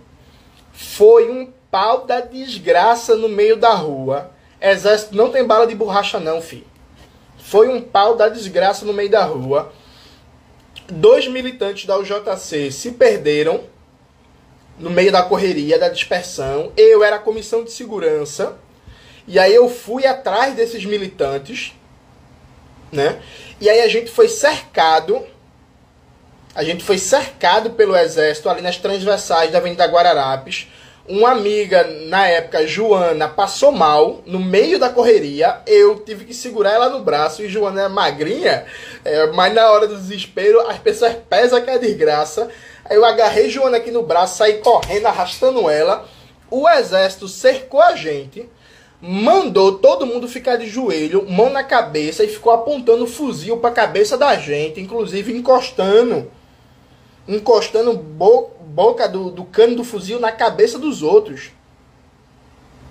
Foi um pau da desgraça no meio da rua. Exército não tem bala de borracha, não, filho. Foi um pau da desgraça no meio da rua. Dois militantes da UJC se perderam no meio da correria, da dispersão. Eu era a comissão de segurança. E aí eu fui atrás desses militantes, né? E aí a gente foi cercado. A gente foi cercado pelo exército ali nas transversais da Avenida Guararapes. Uma amiga, na época, Joana, passou mal no meio da correria. Eu tive que segurar ela no braço e Joana é magrinha, é, mas na hora do desespero as pessoas pesam que é desgraça. Aí eu agarrei Joana aqui no braço, saí correndo, arrastando ela. O exército cercou a gente, mandou todo mundo ficar de joelho, mão na cabeça e ficou apontando fuzil para a cabeça da gente, inclusive encostando, encostando bo boca do, do cano do fuzil na cabeça dos outros.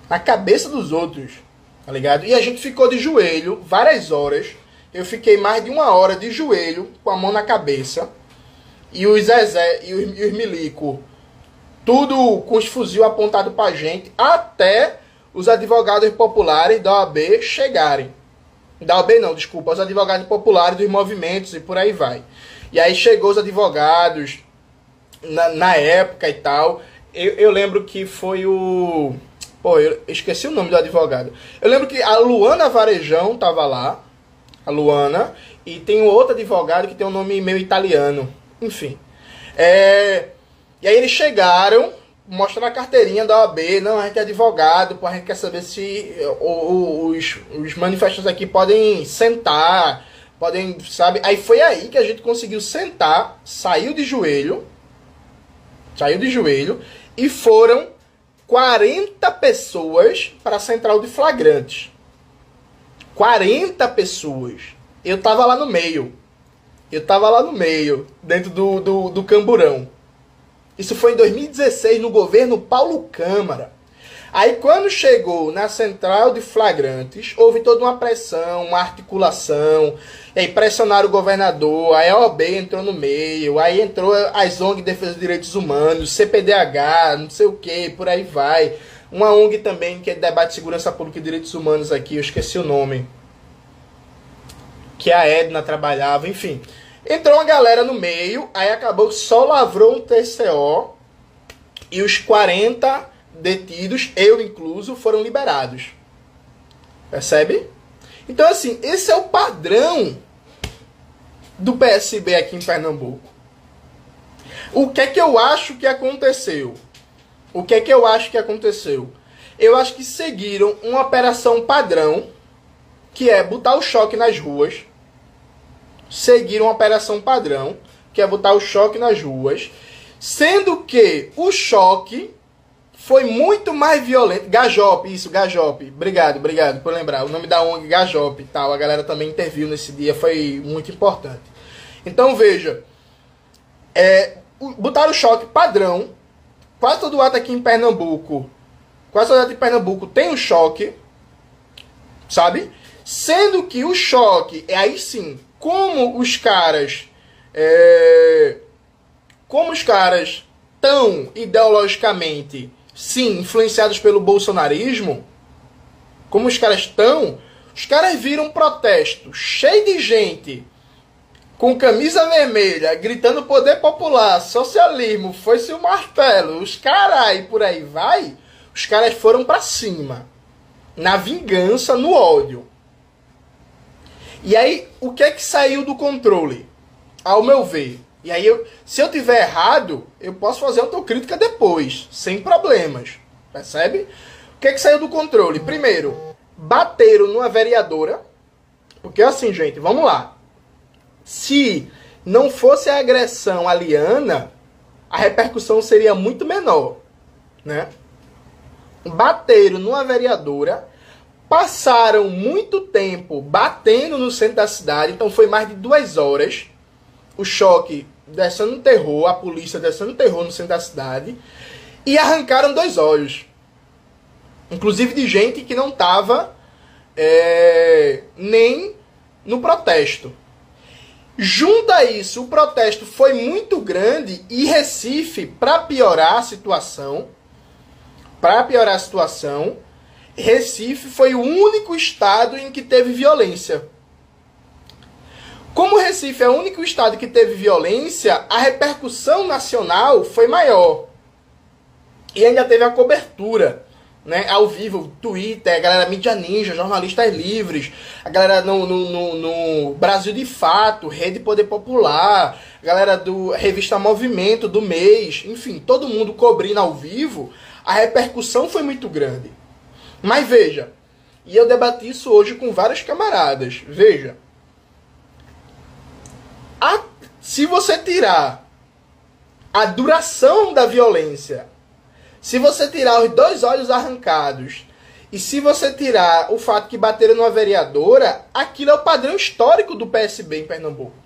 Na cabeça dos outros, tá ligado? E a gente ficou de joelho várias horas. Eu fiquei mais de uma hora de joelho com a mão na cabeça e os Zezé e os, e os Milico, tudo com os fuzil apontado pra gente, até os advogados populares da OAB chegarem. Da OAB não, desculpa, os advogados populares dos movimentos e por aí vai. E aí chegou os advogados na, na época e tal. Eu, eu lembro que foi o. Pô, eu esqueci o nome do advogado. Eu lembro que a Luana Varejão tava lá. A Luana. E tem um outro advogado que tem um nome meio italiano. Enfim. É, e aí eles chegaram, mostrando a carteirinha da OAB. Não, a gente é advogado, a gente quer saber se os, os manifestantes aqui podem sentar. Podem, sabe? Aí foi aí que a gente conseguiu sentar, saiu de joelho. Saiu de joelho. E foram 40 pessoas para a central de flagrantes. 40 pessoas. Eu tava lá no meio. Eu tava lá no meio, dentro do, do, do camburão. Isso foi em 2016, no governo Paulo Câmara. Aí quando chegou na central de flagrantes, houve toda uma pressão, uma articulação, aí pressionaram o governador, a OAB entrou no meio, aí entrou as ONG de Defesa dos Direitos Humanos, CPDH, não sei o que, por aí vai. Uma ONG também que é debate segurança pública e direitos humanos aqui, eu esqueci o nome. Que a Edna trabalhava, enfim. Entrou uma galera no meio, aí acabou só lavrou um TCO e os 40 detidos, eu incluso, foram liberados. Percebe? Então, assim, esse é o padrão do PSB aqui em Pernambuco. O que é que eu acho que aconteceu? O que é que eu acho que aconteceu? Eu acho que seguiram uma operação padrão, que é botar o choque nas ruas. Seguiram uma operação padrão, que é botar o choque nas ruas. Sendo que o choque foi muito mais violento. Gajope, isso, Gajope. Obrigado, obrigado por lembrar. O nome da ONG Gajope e tal. A galera também interviu nesse dia, foi muito importante. Então veja, é, botaram o choque padrão Quase todo ato aqui em Pernambuco, quase todo ato em Pernambuco tem um choque, sabe? Sendo que o choque é aí sim, como os caras, é, como os caras tão ideologicamente, sim, influenciados pelo bolsonarismo, como os caras estão, os caras viram um protesto cheio de gente com camisa vermelha, gritando poder popular, socialismo, foi-se o martelo, os caras e por aí vai, os caras foram para cima. Na vingança, no ódio. E aí, o que é que saiu do controle? Ao meu ver. E aí, eu, se eu tiver errado, eu posso fazer autocrítica depois, sem problemas. Percebe? O que é que saiu do controle? Primeiro, bateram numa vereadora. Porque assim, gente, vamos lá se não fosse a agressão à Liana, a repercussão seria muito menor, né? Bateram numa vereadora, passaram muito tempo batendo no centro da cidade, então foi mais de duas horas. O choque descendo terror, a polícia descendo terror no centro da cidade, e arrancaram dois olhos. Inclusive de gente que não estava é, nem no protesto. Junto a isso, o protesto foi muito grande e Recife, para piorar a situação, para piorar a situação, Recife foi o único estado em que teve violência. Como Recife é o único estado que teve violência, a repercussão nacional foi maior. E ainda teve a cobertura né, ao vivo, Twitter, a galera mídia ninja, jornalistas livres, a galera no, no, no, no, Brasil de Fato, Rede Poder Popular, a galera do Revista Movimento, do mês, enfim, todo mundo cobrindo ao vivo, a repercussão foi muito grande. Mas veja, e eu debati isso hoje com vários camaradas, veja, a, se você tirar a duração da violência se você tirar os dois olhos arrancados e se você tirar o fato que bateram numa vereadora, aquilo é o padrão histórico do PSB em Pernambuco.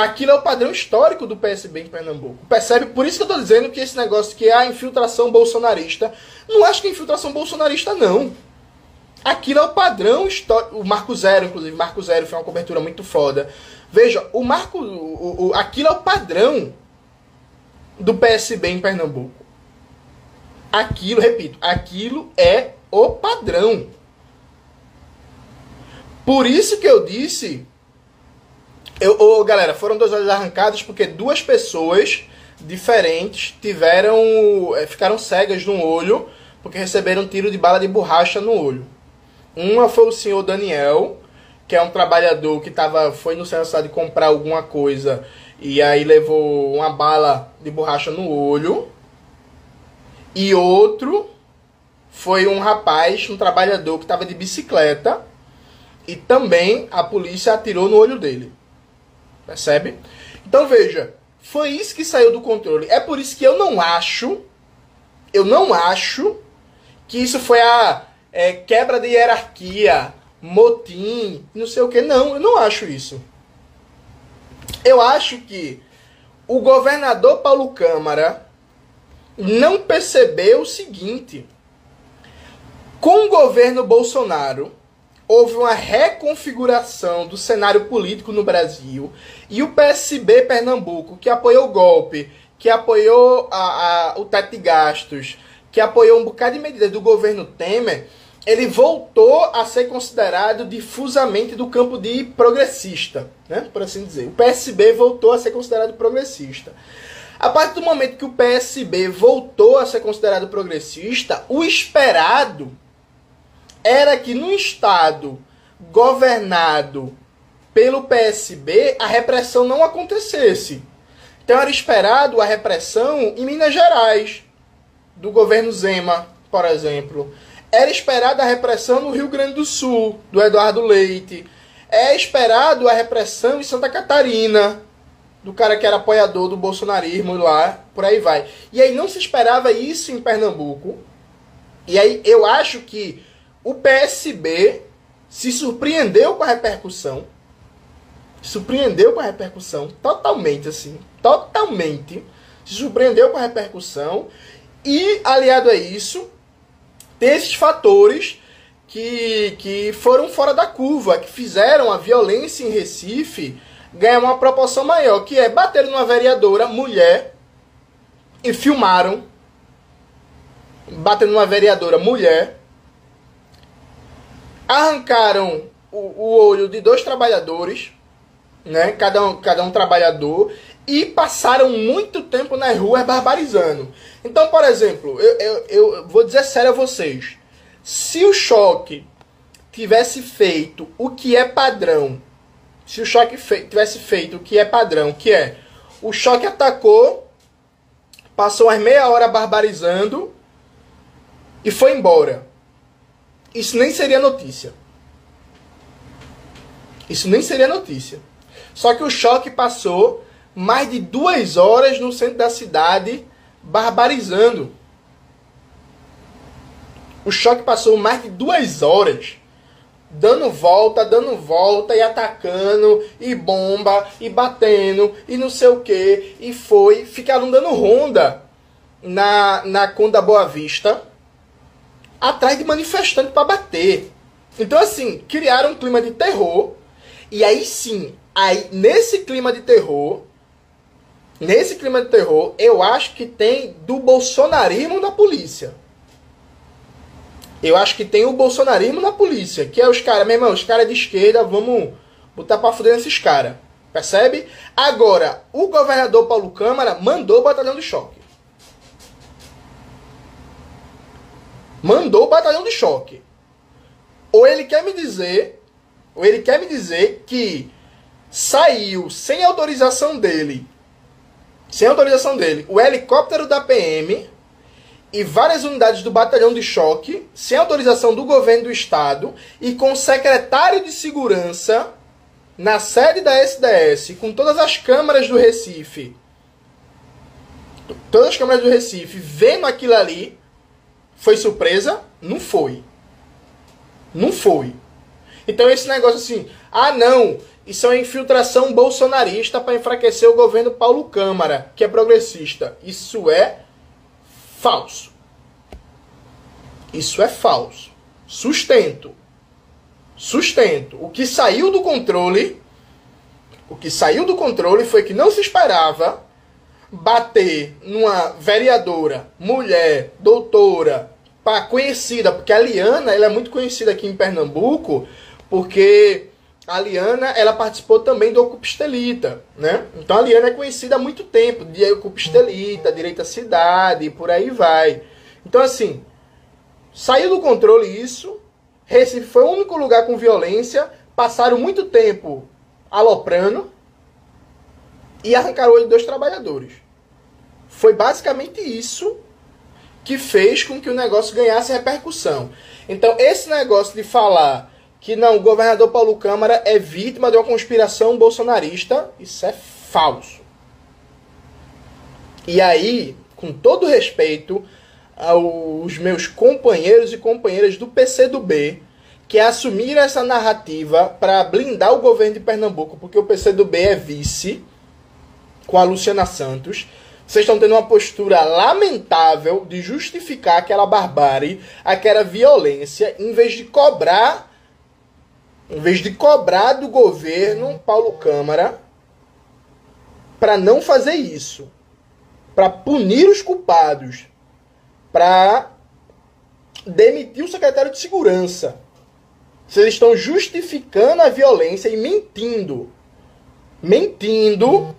Aquilo é o padrão histórico do PSB em Pernambuco. Percebe? Por isso que eu estou dizendo que esse negócio que é a infiltração bolsonarista, não acho que é infiltração bolsonarista, não. Aquilo é o padrão histórico. O Marco Zero, inclusive, Marco Zero foi uma cobertura muito foda. Veja, o Marco. O, o, aquilo é o padrão do PSB em Pernambuco. Aquilo, repito, aquilo é o padrão. Por isso que eu disse. Eu, oh, galera, foram duas olhos arrancadas porque duas pessoas diferentes tiveram. É, ficaram cegas no olho porque receberam um tiro de bala de borracha no olho. Uma foi o senhor Daniel, que é um trabalhador que tava, foi no centro de comprar alguma coisa e aí levou uma bala de borracha no olho. E outro foi um rapaz, um trabalhador que estava de bicicleta e também a polícia atirou no olho dele. Percebe? Então veja, foi isso que saiu do controle. É por isso que eu não acho, eu não acho que isso foi a é, quebra de hierarquia, motim, não sei o que. Não, eu não acho isso. Eu acho que o governador Paulo Câmara não percebeu o seguinte: com o governo Bolsonaro, houve uma reconfiguração do cenário político no Brasil e o PSB Pernambuco, que apoiou o golpe, que apoiou a, a, o teto de gastos, que apoiou um bocado de medidas do governo Temer, ele voltou a ser considerado difusamente do campo de progressista, né? por assim dizer. O PSB voltou a ser considerado progressista. A partir do momento que o PSB voltou a ser considerado progressista, o esperado era que no estado governado pelo PSB a repressão não acontecesse. Então era esperado a repressão em Minas Gerais, do governo Zema, por exemplo. Era esperada a repressão no Rio Grande do Sul, do Eduardo Leite. É esperado a repressão em Santa Catarina, do cara que era apoiador do bolsonarismo lá, por aí vai. E aí não se esperava isso em Pernambuco. E aí eu acho que o PSB se surpreendeu com a repercussão. Surpreendeu com a repercussão, totalmente assim, totalmente. Se surpreendeu com a repercussão e aliado a isso, tem esses fatores que, que foram fora da curva, que fizeram a violência em Recife ganhar uma proporção maior, que é bater numa vereadora mulher e filmaram batendo numa vereadora mulher arrancaram o, o olho de dois trabalhadores, né? Cada um, cada um trabalhador, e passaram muito tempo nas ruas barbarizando. Então, por exemplo, eu, eu, eu vou dizer sério a vocês. Se o choque tivesse feito o que é padrão, se o choque fe tivesse feito o que é padrão, que é o choque atacou, passou umas meia hora barbarizando e foi embora isso nem seria notícia. Isso nem seria notícia. Só que o choque passou mais de duas horas no centro da cidade, barbarizando. O choque passou mais de duas horas, dando volta, dando volta e atacando, e bomba, e batendo, e não sei o que, e foi. Ficaram dando ronda na, na Conda Boa Vista atrás de manifestante para bater. Então, assim, criaram um clima de terror. E aí sim, aí nesse clima de terror, nesse clima de terror, eu acho que tem do bolsonarismo na polícia. Eu acho que tem o bolsonarismo na polícia, que é os caras, meu irmão, os caras de esquerda, vamos botar pra fuder nesses caras. Percebe? Agora, o governador Paulo Câmara mandou o batalhão de choque. Mandou o batalhão de choque. Ou ele quer me dizer, ou ele quer me dizer que saiu sem autorização dele, sem autorização dele, o helicóptero da PM e várias unidades do batalhão de choque, sem autorização do governo do estado e com o secretário de segurança na sede da SDS, com todas as câmaras do Recife, todas as câmaras do Recife vendo aquilo ali, foi surpresa? Não foi. Não foi. Então esse negócio assim, ah não, isso é uma infiltração bolsonarista para enfraquecer o governo Paulo Câmara, que é progressista. Isso é falso. Isso é falso. Sustento. Sustento. O que saiu do controle, o que saiu do controle foi que não se esperava bater numa vereadora, mulher, doutora, pá, conhecida, porque a Liana, ela é muito conhecida aqui em Pernambuco, porque a Liana, ela participou também do Ocupistelita, né? Então a Liana é conhecida há muito tempo, de Ocupistelita, Direita Cidade, e por aí vai. Então assim, saiu do controle isso, Recife foi o único lugar com violência, passaram muito tempo aloprando e arrancaram o olho de dois trabalhadores. Foi basicamente isso que fez com que o negócio ganhasse repercussão. Então, esse negócio de falar que não, o governador Paulo Câmara é vítima de uma conspiração bolsonarista, isso é falso. E aí, com todo respeito aos meus companheiros e companheiras do PCdoB, que assumiram essa narrativa para blindar o governo de Pernambuco, porque o PCdoB é vice com a Luciana Santos. Vocês estão tendo uma postura lamentável de justificar aquela barbárie, aquela violência, em vez de cobrar, em vez de cobrar do governo Paulo Câmara para não fazer isso, para punir os culpados, para demitir o secretário de segurança. Vocês estão justificando a violência e mentindo. Mentindo,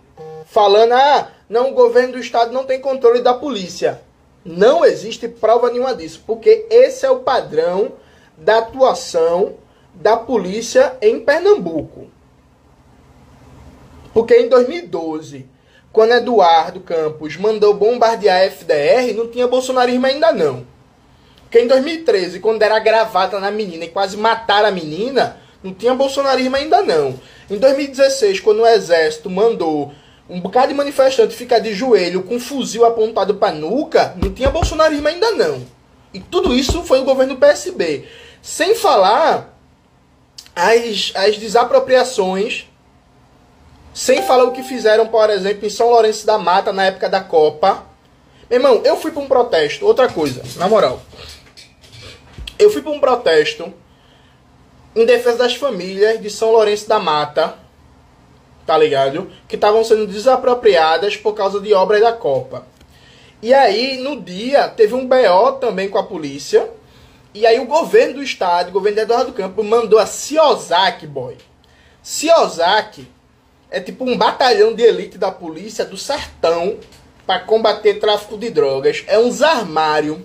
falando, ah, não, o governo do estado não tem controle da polícia. Não existe prova nenhuma disso, porque esse é o padrão da atuação da polícia em Pernambuco. Porque em 2012, quando Eduardo Campos mandou bombardear a FDR, não tinha bolsonarismo ainda não. Porque em 2013, quando era gravata na menina e quase mataram a menina, não tinha bolsonarismo ainda não. Em 2016, quando o exército mandou um bocado de manifestante ficar de joelho com um fuzil apontado para nuca, não tinha bolsonarismo ainda não. E tudo isso foi o governo do PSB. Sem falar as, as desapropriações, sem falar o que fizeram, por exemplo, em São Lourenço da Mata na época da Copa. Meu irmão, eu fui para um protesto, outra coisa, na moral. Eu fui para um protesto em defesa das famílias de São Lourenço da Mata tá ligado? Que estavam sendo desapropriadas por causa de obras da Copa. E aí, no dia, teve um BO também com a polícia. E aí o governo do estado, o governo de Eduardo Campos, mandou a Ciosaki, boy. Ciosaki é tipo um batalhão de elite da polícia do sertão para combater tráfico de drogas. É uns armários.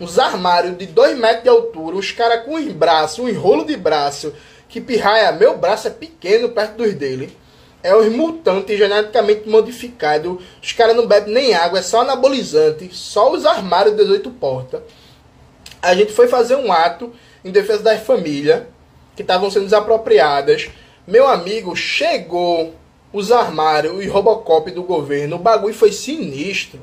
Uns armários de 2 metros de altura, os caras com os braços, um enrolo de braço que pirraia, meu braço é pequeno perto dos dele. É os mutantes geneticamente modificados. Os caras não bebem nem água, é só anabolizante. Só os armários 18 portas. A gente foi fazer um ato em defesa das famílias que estavam sendo desapropriadas. Meu amigo, chegou os armários e Robocop do governo. O bagulho foi sinistro.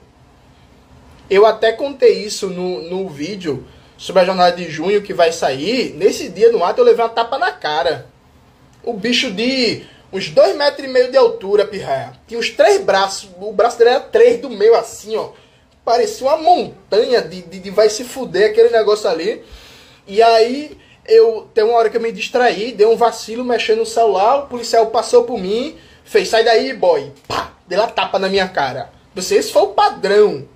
Eu até contei isso no, no vídeo sobre a jornada de junho que vai sair, nesse dia no ato eu levei uma tapa na cara. O bicho de uns dois metros e meio de altura, pirraia. Tinha uns três braços, o braço dele era três do meio assim, ó. Parecia uma montanha de, de, de vai se fuder aquele negócio ali. E aí eu tem uma hora que eu me distraí, dei um vacilo mexendo no celular, o policial passou por mim, fez, sai daí, boy. Pá, deu uma tapa na minha cara. Você, esse foi o padrão.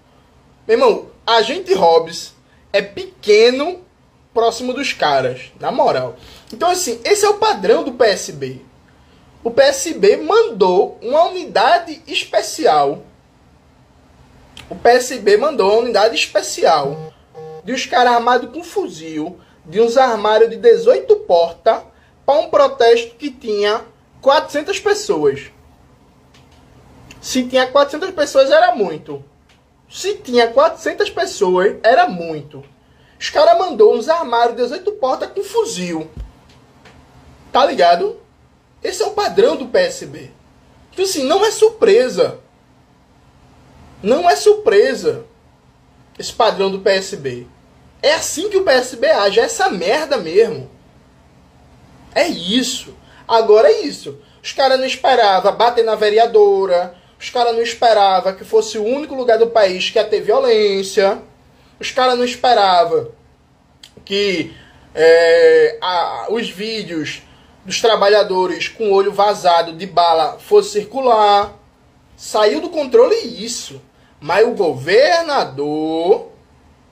Meu irmão, agente Hobbs é pequeno próximo dos caras, na moral. Então, assim, esse é o padrão do PSB. O PSB mandou uma unidade especial. O PSB mandou uma unidade especial de os caras armados com fuzil, de uns armários de 18 portas, para um protesto que tinha 400 pessoas. Se tinha 400 pessoas, era muito. Se tinha 400 pessoas, era muito. Os caras mandou uns armários 18 portas com fuzil. Tá ligado? Esse é o padrão do PSB. Então assim, não é surpresa. Não é surpresa esse padrão do PSB. É assim que o PSB age, é essa merda mesmo. É isso. Agora é isso. Os caras não esperavam bater na vereadora, os caras não esperavam que fosse o único lugar do país que ia ter violência. Os caras não esperavam que é, a, os vídeos dos trabalhadores com olho vazado de bala fosse circular. Saiu do controle isso. Mas o governador,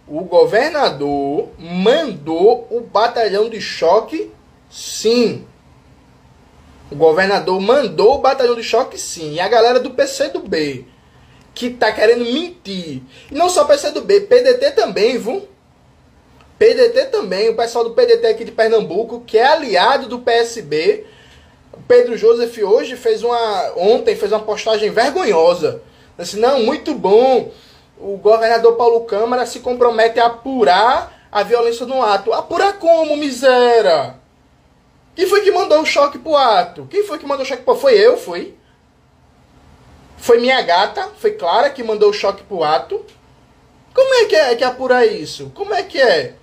o governador mandou o batalhão de choque sim. O governador mandou o batalhão de choque sim. E a galera do PC do B que tá querendo mentir. E não só PC do B, PDT também, viu? PDT também, o pessoal do PDT aqui de Pernambuco, que é aliado do PSB. O Pedro Joseph hoje fez uma. Ontem fez uma postagem vergonhosa. Disse, não, muito bom. O governador Paulo Câmara se compromete a apurar a violência no ato. Apurar como, miséria? Quem foi que mandou o choque pro ato? Quem foi que mandou o choque pro Foi eu, foi. Foi minha gata, foi Clara que mandou o choque pro ato. Como é que é que apura isso? Como é que é?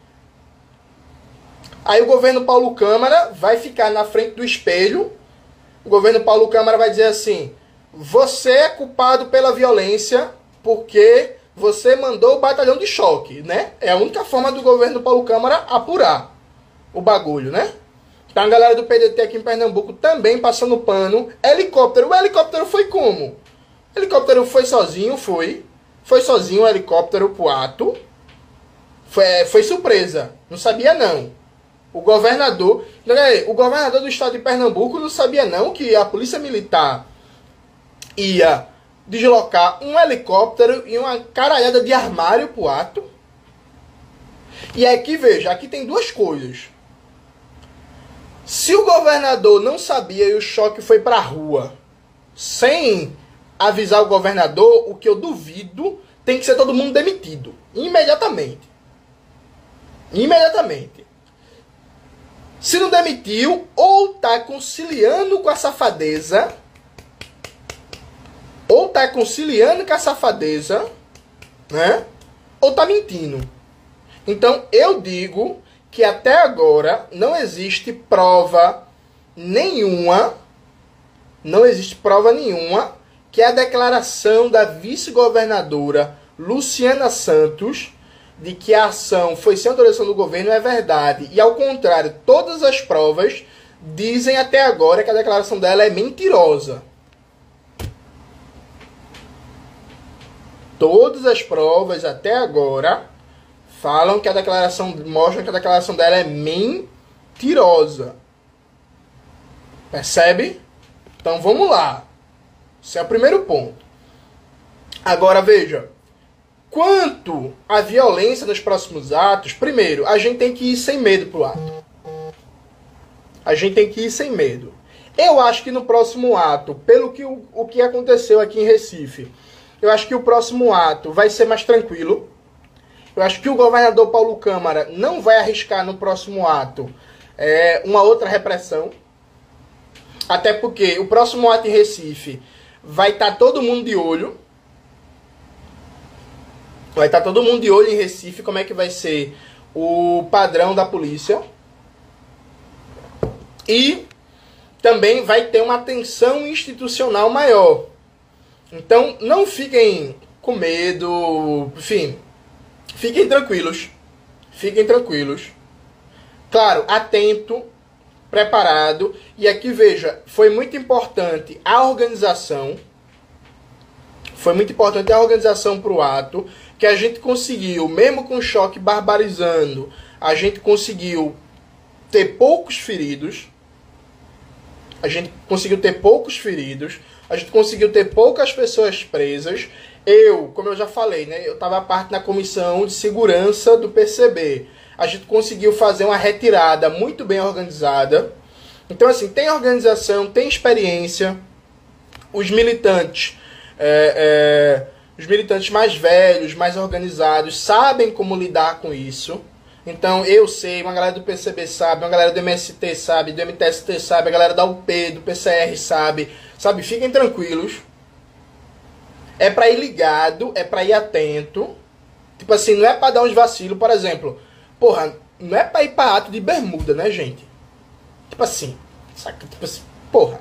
Aí o governo Paulo Câmara vai ficar na frente do espelho. O governo Paulo Câmara vai dizer assim: você é culpado pela violência porque você mandou o batalhão de choque, né? É a única forma do governo Paulo Câmara apurar o bagulho, né? Então a galera do PDT aqui em Pernambuco também passando pano. Helicóptero. O helicóptero foi como? O helicóptero foi sozinho, foi. Foi sozinho o helicóptero pro ato. Foi, foi surpresa. Não sabia não. O governador, o governador do estado de Pernambuco não sabia não que a polícia militar ia deslocar um helicóptero e uma caralhada de armário pro ato. E aqui veja, aqui tem duas coisas. Se o governador não sabia e o choque foi pra rua, sem avisar o governador, o que eu duvido, tem que ser todo mundo demitido. Imediatamente. Imediatamente. Se não demitiu, ou tá conciliando com a safadeza, ou tá conciliando com a safadeza, né? Ou tá mentindo. Então eu digo que até agora não existe prova nenhuma, não existe prova nenhuma que a declaração da vice-governadora Luciana Santos de que a ação foi sem autorização do governo é verdade. E ao contrário, todas as provas dizem até agora que a declaração dela é mentirosa. Todas as provas até agora falam que a declaração mostram que a declaração dela é mentirosa. Percebe? Então vamos lá. Esse é o primeiro ponto. Agora veja, Quanto à violência nos próximos atos, primeiro, a gente tem que ir sem medo pro ato. A gente tem que ir sem medo. Eu acho que no próximo ato, pelo que o, o que aconteceu aqui em Recife, eu acho que o próximo ato vai ser mais tranquilo. Eu acho que o governador Paulo Câmara não vai arriscar no próximo ato é, uma outra repressão. Até porque o próximo ato em Recife vai estar tá todo mundo de olho Vai estar tá todo mundo de olho em Recife, como é que vai ser o padrão da polícia. E também vai ter uma atenção institucional maior. Então, não fiquem com medo, enfim, fiquem tranquilos. Fiquem tranquilos. Claro, atento, preparado. E aqui veja, foi muito importante a organização. Foi muito importante a organização para o ato que a gente conseguiu, mesmo com o choque barbarizando, a gente conseguiu ter poucos feridos. A gente conseguiu ter poucos feridos. A gente conseguiu ter poucas pessoas presas. Eu, como eu já falei, né, eu estava parte da comissão de segurança do PCB. A gente conseguiu fazer uma retirada muito bem organizada. Então, assim, tem organização, tem experiência. Os militantes. É, é, os militantes mais velhos, mais organizados, sabem como lidar com isso. Então eu sei, uma galera do PCB sabe, uma galera do MST sabe, do MTST sabe, a galera da UP, do PCR sabe. Sabe, fiquem tranquilos. É para ir ligado, é para ir atento. Tipo assim, não é para dar uns vacilos, por exemplo. Porra, não é para ir para ato de bermuda, né, gente? Tipo assim, saca? Tipo assim, porra.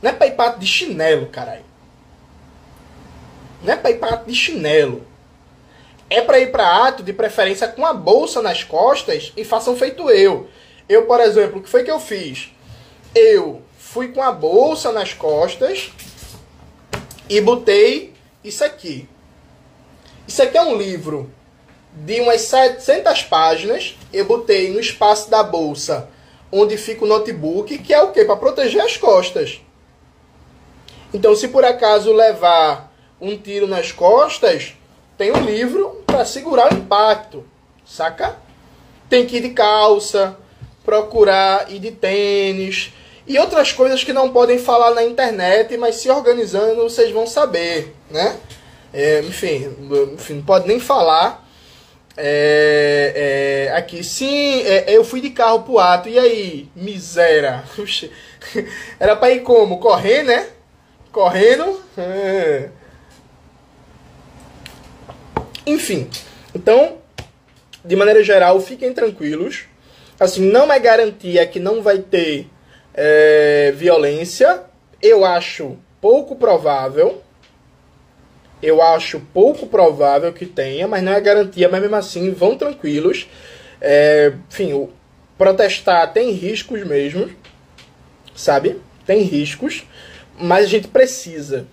Não é para ir para ato de chinelo, caralho. Não é para ir para de chinelo. é para ir para ato de preferência com a bolsa nas costas e façam feito eu. Eu, por exemplo, o que foi que eu fiz? Eu fui com a bolsa nas costas e botei isso aqui. Isso aqui é um livro de umas 700 páginas. Eu botei no espaço da bolsa onde fica o notebook, que é o que? Para proteger as costas. Então, se por acaso levar um tiro nas costas, tem um livro para segurar o impacto, saca? Tem que ir de calça, procurar ir de tênis e outras coisas que não podem falar na internet, mas se organizando vocês vão saber, né? É, enfim, enfim, não pode nem falar é, é, aqui, sim, é, eu fui de carro pro ato, e aí, miséria? Era pra ir como? Correr, né? Correndo? É. Enfim, então, de maneira geral, fiquem tranquilos. Assim, não é garantia que não vai ter é, violência. Eu acho pouco provável, eu acho pouco provável que tenha, mas não é garantia, mas mesmo assim, vão tranquilos. É, enfim, protestar tem riscos mesmo, sabe? Tem riscos, mas a gente precisa.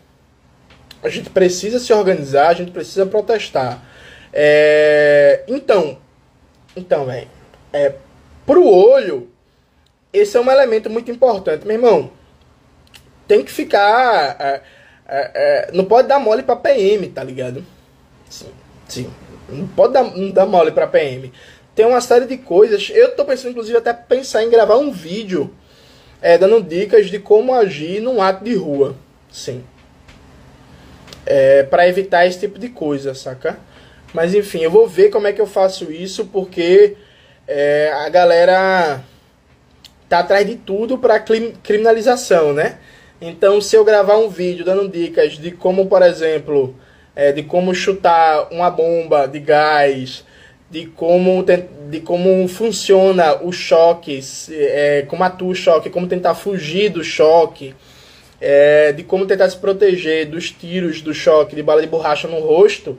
A gente precisa se organizar, a gente precisa protestar. É, então, então, velho, é, pro olho, esse é um elemento muito importante, meu irmão. Tem que ficar. É, é, é, não pode dar mole pra PM, tá ligado? Sim, sim. Não pode dar, não dar mole pra PM. Tem uma série de coisas. Eu tô pensando, inclusive, até pensar em gravar um vídeo é, dando dicas de como agir num ato de rua. Sim. É, para evitar esse tipo de coisa, saca? Mas enfim, eu vou ver como é que eu faço isso, porque é, a galera tá atrás de tudo para criminalização, né? Então, se eu gravar um vídeo dando dicas de como, por exemplo, é, de como chutar uma bomba de gás, de como, de como funciona o choque, é, como atua o choque, como tentar fugir do choque, é, de como tentar se proteger dos tiros do choque de bala de borracha no rosto,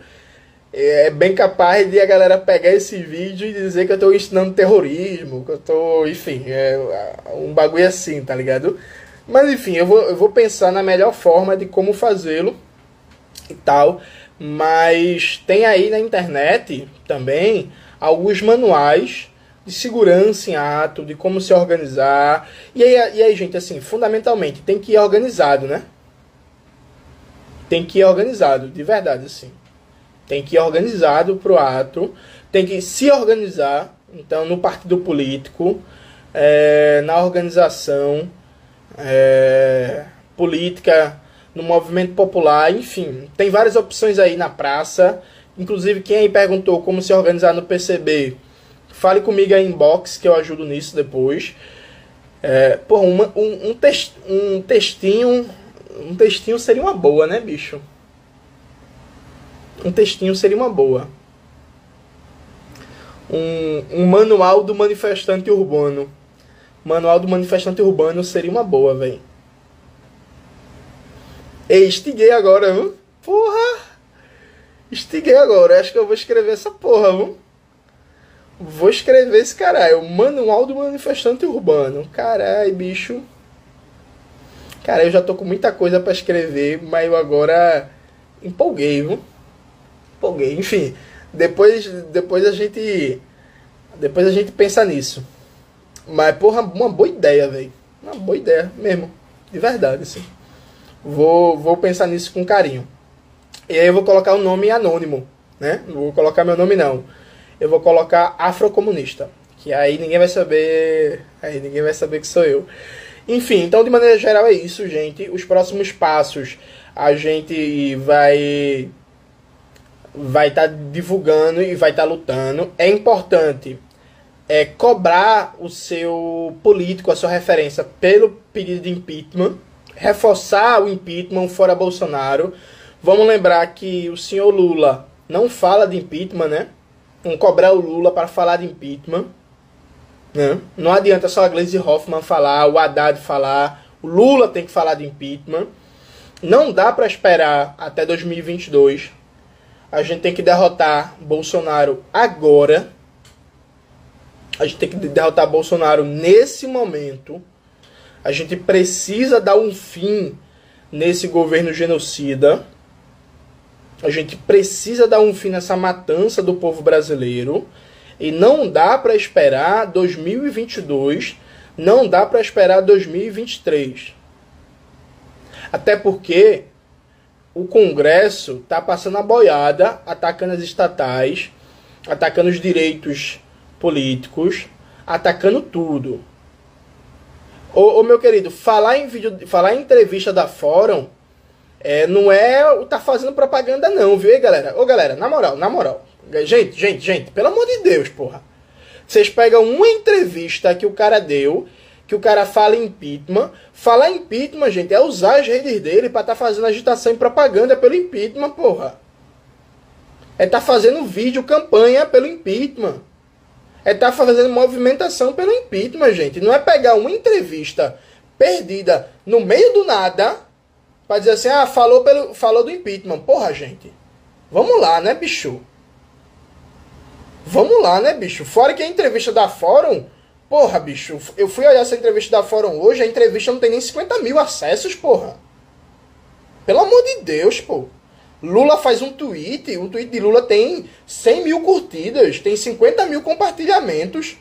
é bem capaz de a galera pegar esse vídeo e dizer que eu estou ensinando terrorismo, que eu estou, enfim, é um bagulho assim, tá ligado? Mas enfim, eu vou, eu vou pensar na melhor forma de como fazê-lo e tal. Mas tem aí na internet também alguns manuais de segurança em ato, de como se organizar. E aí, e aí, gente, assim, fundamentalmente, tem que ir organizado, né? Tem que ir organizado, de verdade, assim. Tem que ir organizado pro ato, tem que se organizar, então, no partido político, é, na organização, é, política, no movimento popular, enfim. Tem várias opções aí na praça. Inclusive, quem aí perguntou como se organizar no PCB, fale comigo aí em inbox que eu ajudo nisso depois. É, porra, uma, um, um, text, um textinho. Um textinho seria uma boa, né, bicho? Um textinho seria uma boa. Um, um manual do manifestante urbano. Manual do Manifestante Urbano seria uma boa, velho. Ei, estiguei agora, viu? Porra! Estiguei agora. Acho que eu vou escrever essa porra, viu? Vou escrever esse caralho. Manual do Manifestante Urbano. Caralho, bicho. Cara, eu já tô com muita coisa para escrever, mas eu agora empolguei, viu? Empolguei. Enfim, depois, depois a gente. Depois a gente pensa nisso. Mas, porra, uma boa ideia, velho. Uma boa ideia mesmo. De verdade, assim. Vou, vou pensar nisso com carinho. E aí eu vou colocar o um nome anônimo, né? Não vou colocar meu nome, não. Eu vou colocar afrocomunista. Que aí ninguém vai saber. Aí ninguém vai saber que sou eu. Enfim, então de maneira geral é isso, gente. Os próximos passos a gente vai vai estar tá divulgando e vai estar tá lutando. É importante é, cobrar o seu político, a sua referência, pelo pedido de impeachment, reforçar o impeachment fora Bolsonaro. Vamos lembrar que o senhor Lula não fala de impeachment, né? Vamos cobrar o Lula para falar de impeachment. Né? Não adianta só a Gleisi Hoffmann falar, o Haddad falar, o Lula tem que falar de impeachment. Não dá para esperar até 2022. A gente tem que derrotar Bolsonaro agora. A gente tem que derrotar Bolsonaro nesse momento. A gente precisa dar um fim nesse governo genocida. A gente precisa dar um fim nessa matança do povo brasileiro. E não dá para esperar 2022, não dá para esperar 2023. Até porque o Congresso está passando a boiada, atacando as estatais, atacando os direitos políticos, atacando tudo. Ô, ô, meu querido, falar em vídeo, falar em entrevista da Fórum é, não é o tá fazendo propaganda não, viu, aí, galera? Ô, galera, na moral, na moral. Gente, gente, gente, pelo amor de Deus, porra. Vocês pegam uma entrevista que o cara deu, que o cara fala impeachment. Falar impeachment, gente, é usar as redes dele para estar tá fazendo agitação e propaganda pelo impeachment, porra. É tá fazendo vídeo, campanha pelo impeachment. É tá fazendo movimentação pelo impeachment, gente. Não é pegar uma entrevista perdida no meio do nada para dizer assim, ah, falou, pelo, falou do impeachment. Porra, gente. Vamos lá, né, bicho? Vamos lá, né, bicho? Fora que a entrevista da Fórum. Porra, bicho, eu fui olhar essa entrevista da Fórum hoje, a entrevista não tem nem 50 mil acessos, porra. Pelo amor de Deus, pô. Lula faz um tweet, o tweet de Lula tem 100 mil curtidas, tem 50 mil compartilhamentos.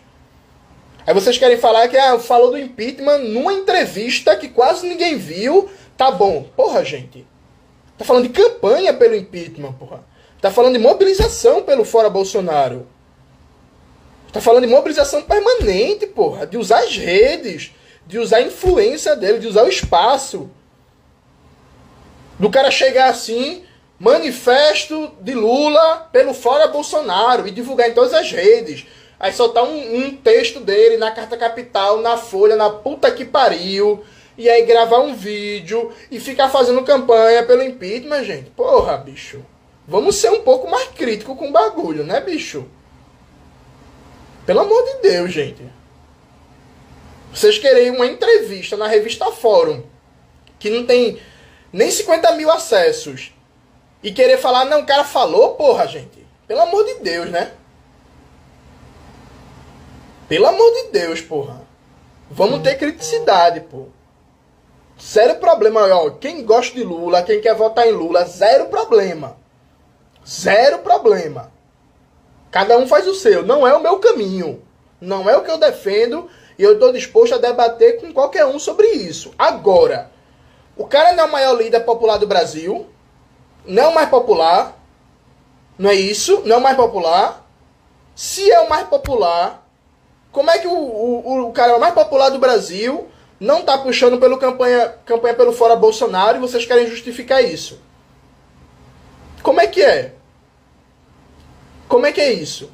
Aí vocês querem falar que ah, falou do impeachment numa entrevista que quase ninguém viu. Tá bom. Porra, gente. Tá falando de campanha pelo impeachment, porra. Tá falando de mobilização pelo fora Bolsonaro. Tá falando de mobilização permanente, porra. De usar as redes, de usar a influência dele, de usar o espaço. Do cara chegar assim, manifesto de Lula pelo fora Bolsonaro e divulgar em todas as redes. Aí soltar um, um texto dele na Carta Capital, na Folha, na puta que pariu. E aí gravar um vídeo e ficar fazendo campanha pelo impeachment, gente. Porra, bicho. Vamos ser um pouco mais crítico com o bagulho, né, bicho? Pelo amor de Deus, gente. Vocês querem uma entrevista na revista Fórum, que não tem nem 50 mil acessos, e querer falar, não, o cara falou, porra, gente. Pelo amor de Deus, né? Pelo amor de Deus, porra. Vamos ter criticidade, pô. Zero problema, ó. Quem gosta de Lula, quem quer votar em Lula, zero problema. Zero problema. Cada um faz o seu. Não é o meu caminho. Não é o que eu defendo. E eu estou disposto a debater com qualquer um sobre isso. Agora, o cara não é o maior líder popular do Brasil. Não é o mais popular. Não é isso? Não é o mais popular. Se é o mais popular, como é que o, o, o cara mais popular do Brasil não está puxando pelo campanha, campanha pelo fora Bolsonaro e vocês querem justificar isso? Como é que é? Como é que é isso?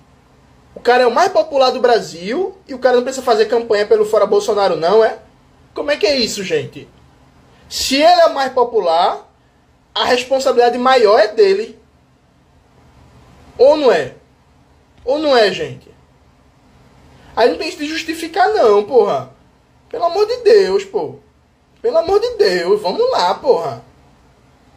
O cara é o mais popular do Brasil e o cara não precisa fazer campanha pelo fora Bolsonaro, não é? Como é que é isso, gente? Se ele é o mais popular, a responsabilidade maior é dele. Ou não é? Ou não é, gente? Aí não tem que justificar, não, porra. Pelo amor de Deus, pô. Pelo amor de Deus, vamos lá, porra.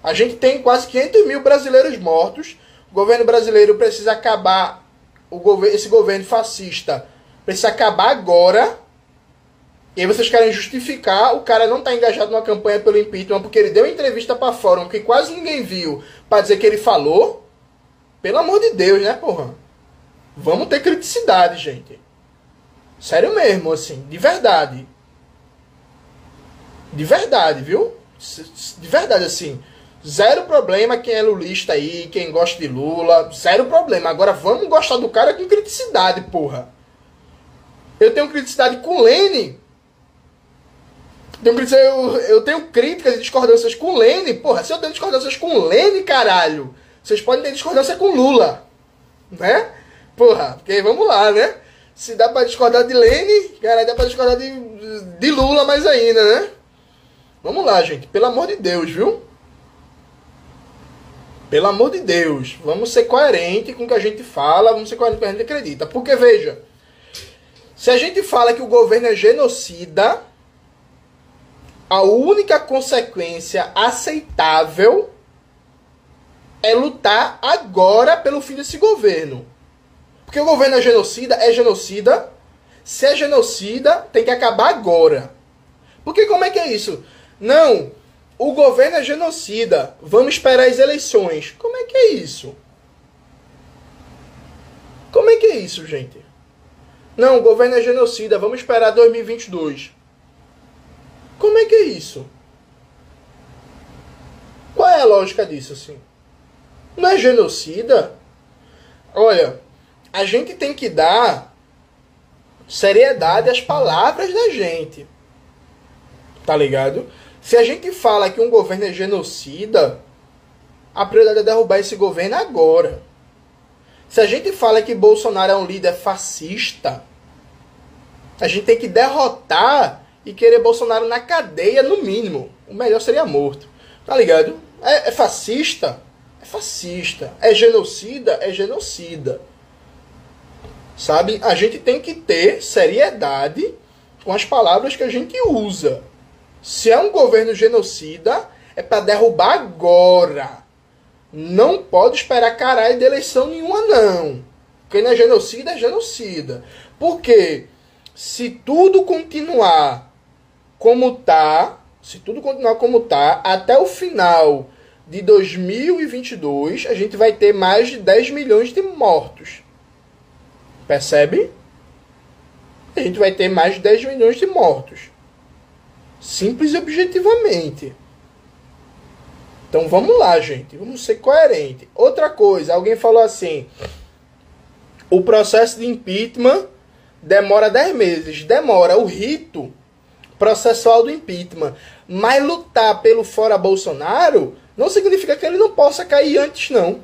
A gente tem quase 500 mil brasileiros mortos. O governo brasileiro precisa acabar. O governo, esse governo fascista precisa acabar agora. E aí vocês querem justificar o cara não tá engajado numa campanha pelo impeachment porque ele deu entrevista para fórum que quase ninguém viu para dizer que ele falou. Pelo amor de Deus, né, porra? Vamos ter criticidade, gente. Sério mesmo, assim, de verdade. De verdade, viu? De verdade, assim. Zero problema quem é lulista aí, quem gosta de Lula. Zero problema. Agora vamos gostar do cara com criticidade, porra. Eu tenho criticidade com Lene. Eu, eu tenho críticas e discordâncias com Lene. Porra, se eu tenho discordâncias com Lene, caralho, vocês podem ter discordância com Lula. Né? Porra, porque vamos lá, né? Se dá pra discordar de Lene, cara, dá pra discordar de, de Lula mais ainda, né? Vamos lá, gente. Pelo amor de Deus, viu? Pelo amor de Deus, vamos ser coerente com o que a gente fala, vamos ser coerente com o que a gente acredita. Porque, veja, se a gente fala que o governo é genocida, a única consequência aceitável é lutar agora pelo fim desse governo. Porque o governo é genocida, é genocida. Se é genocida, tem que acabar agora. Porque como é que é isso? Não, o governo é genocida. Vamos esperar as eleições. Como é que é isso? Como é que é isso, gente? Não, o governo é genocida. Vamos esperar 2022. Como é que é isso? Qual é a lógica disso, assim? Não é genocida? Olha, a gente tem que dar seriedade às palavras da gente. Tá ligado? Se a gente fala que um governo é genocida, a prioridade é derrubar esse governo agora. Se a gente fala que Bolsonaro é um líder fascista, a gente tem que derrotar e querer Bolsonaro na cadeia, no mínimo. O melhor seria morto. Tá ligado? É, é fascista? É fascista. É genocida? É genocida. Sabe? A gente tem que ter seriedade com as palavras que a gente usa. Se é um governo genocida, é para derrubar agora. Não pode esperar caralho de eleição nenhuma, não. Quem não é genocida, é genocida. Porque se tudo continuar como tá, se tudo continuar como tá, até o final de 2022, a gente vai ter mais de 10 milhões de mortos. Percebe? A gente vai ter mais de 10 milhões de mortos. Simples e objetivamente. Então vamos lá, gente. Vamos ser coerentes. Outra coisa, alguém falou assim: o processo de impeachment demora 10 meses. Demora o rito processual do impeachment. Mas lutar pelo fora Bolsonaro não significa que ele não possa cair antes, não.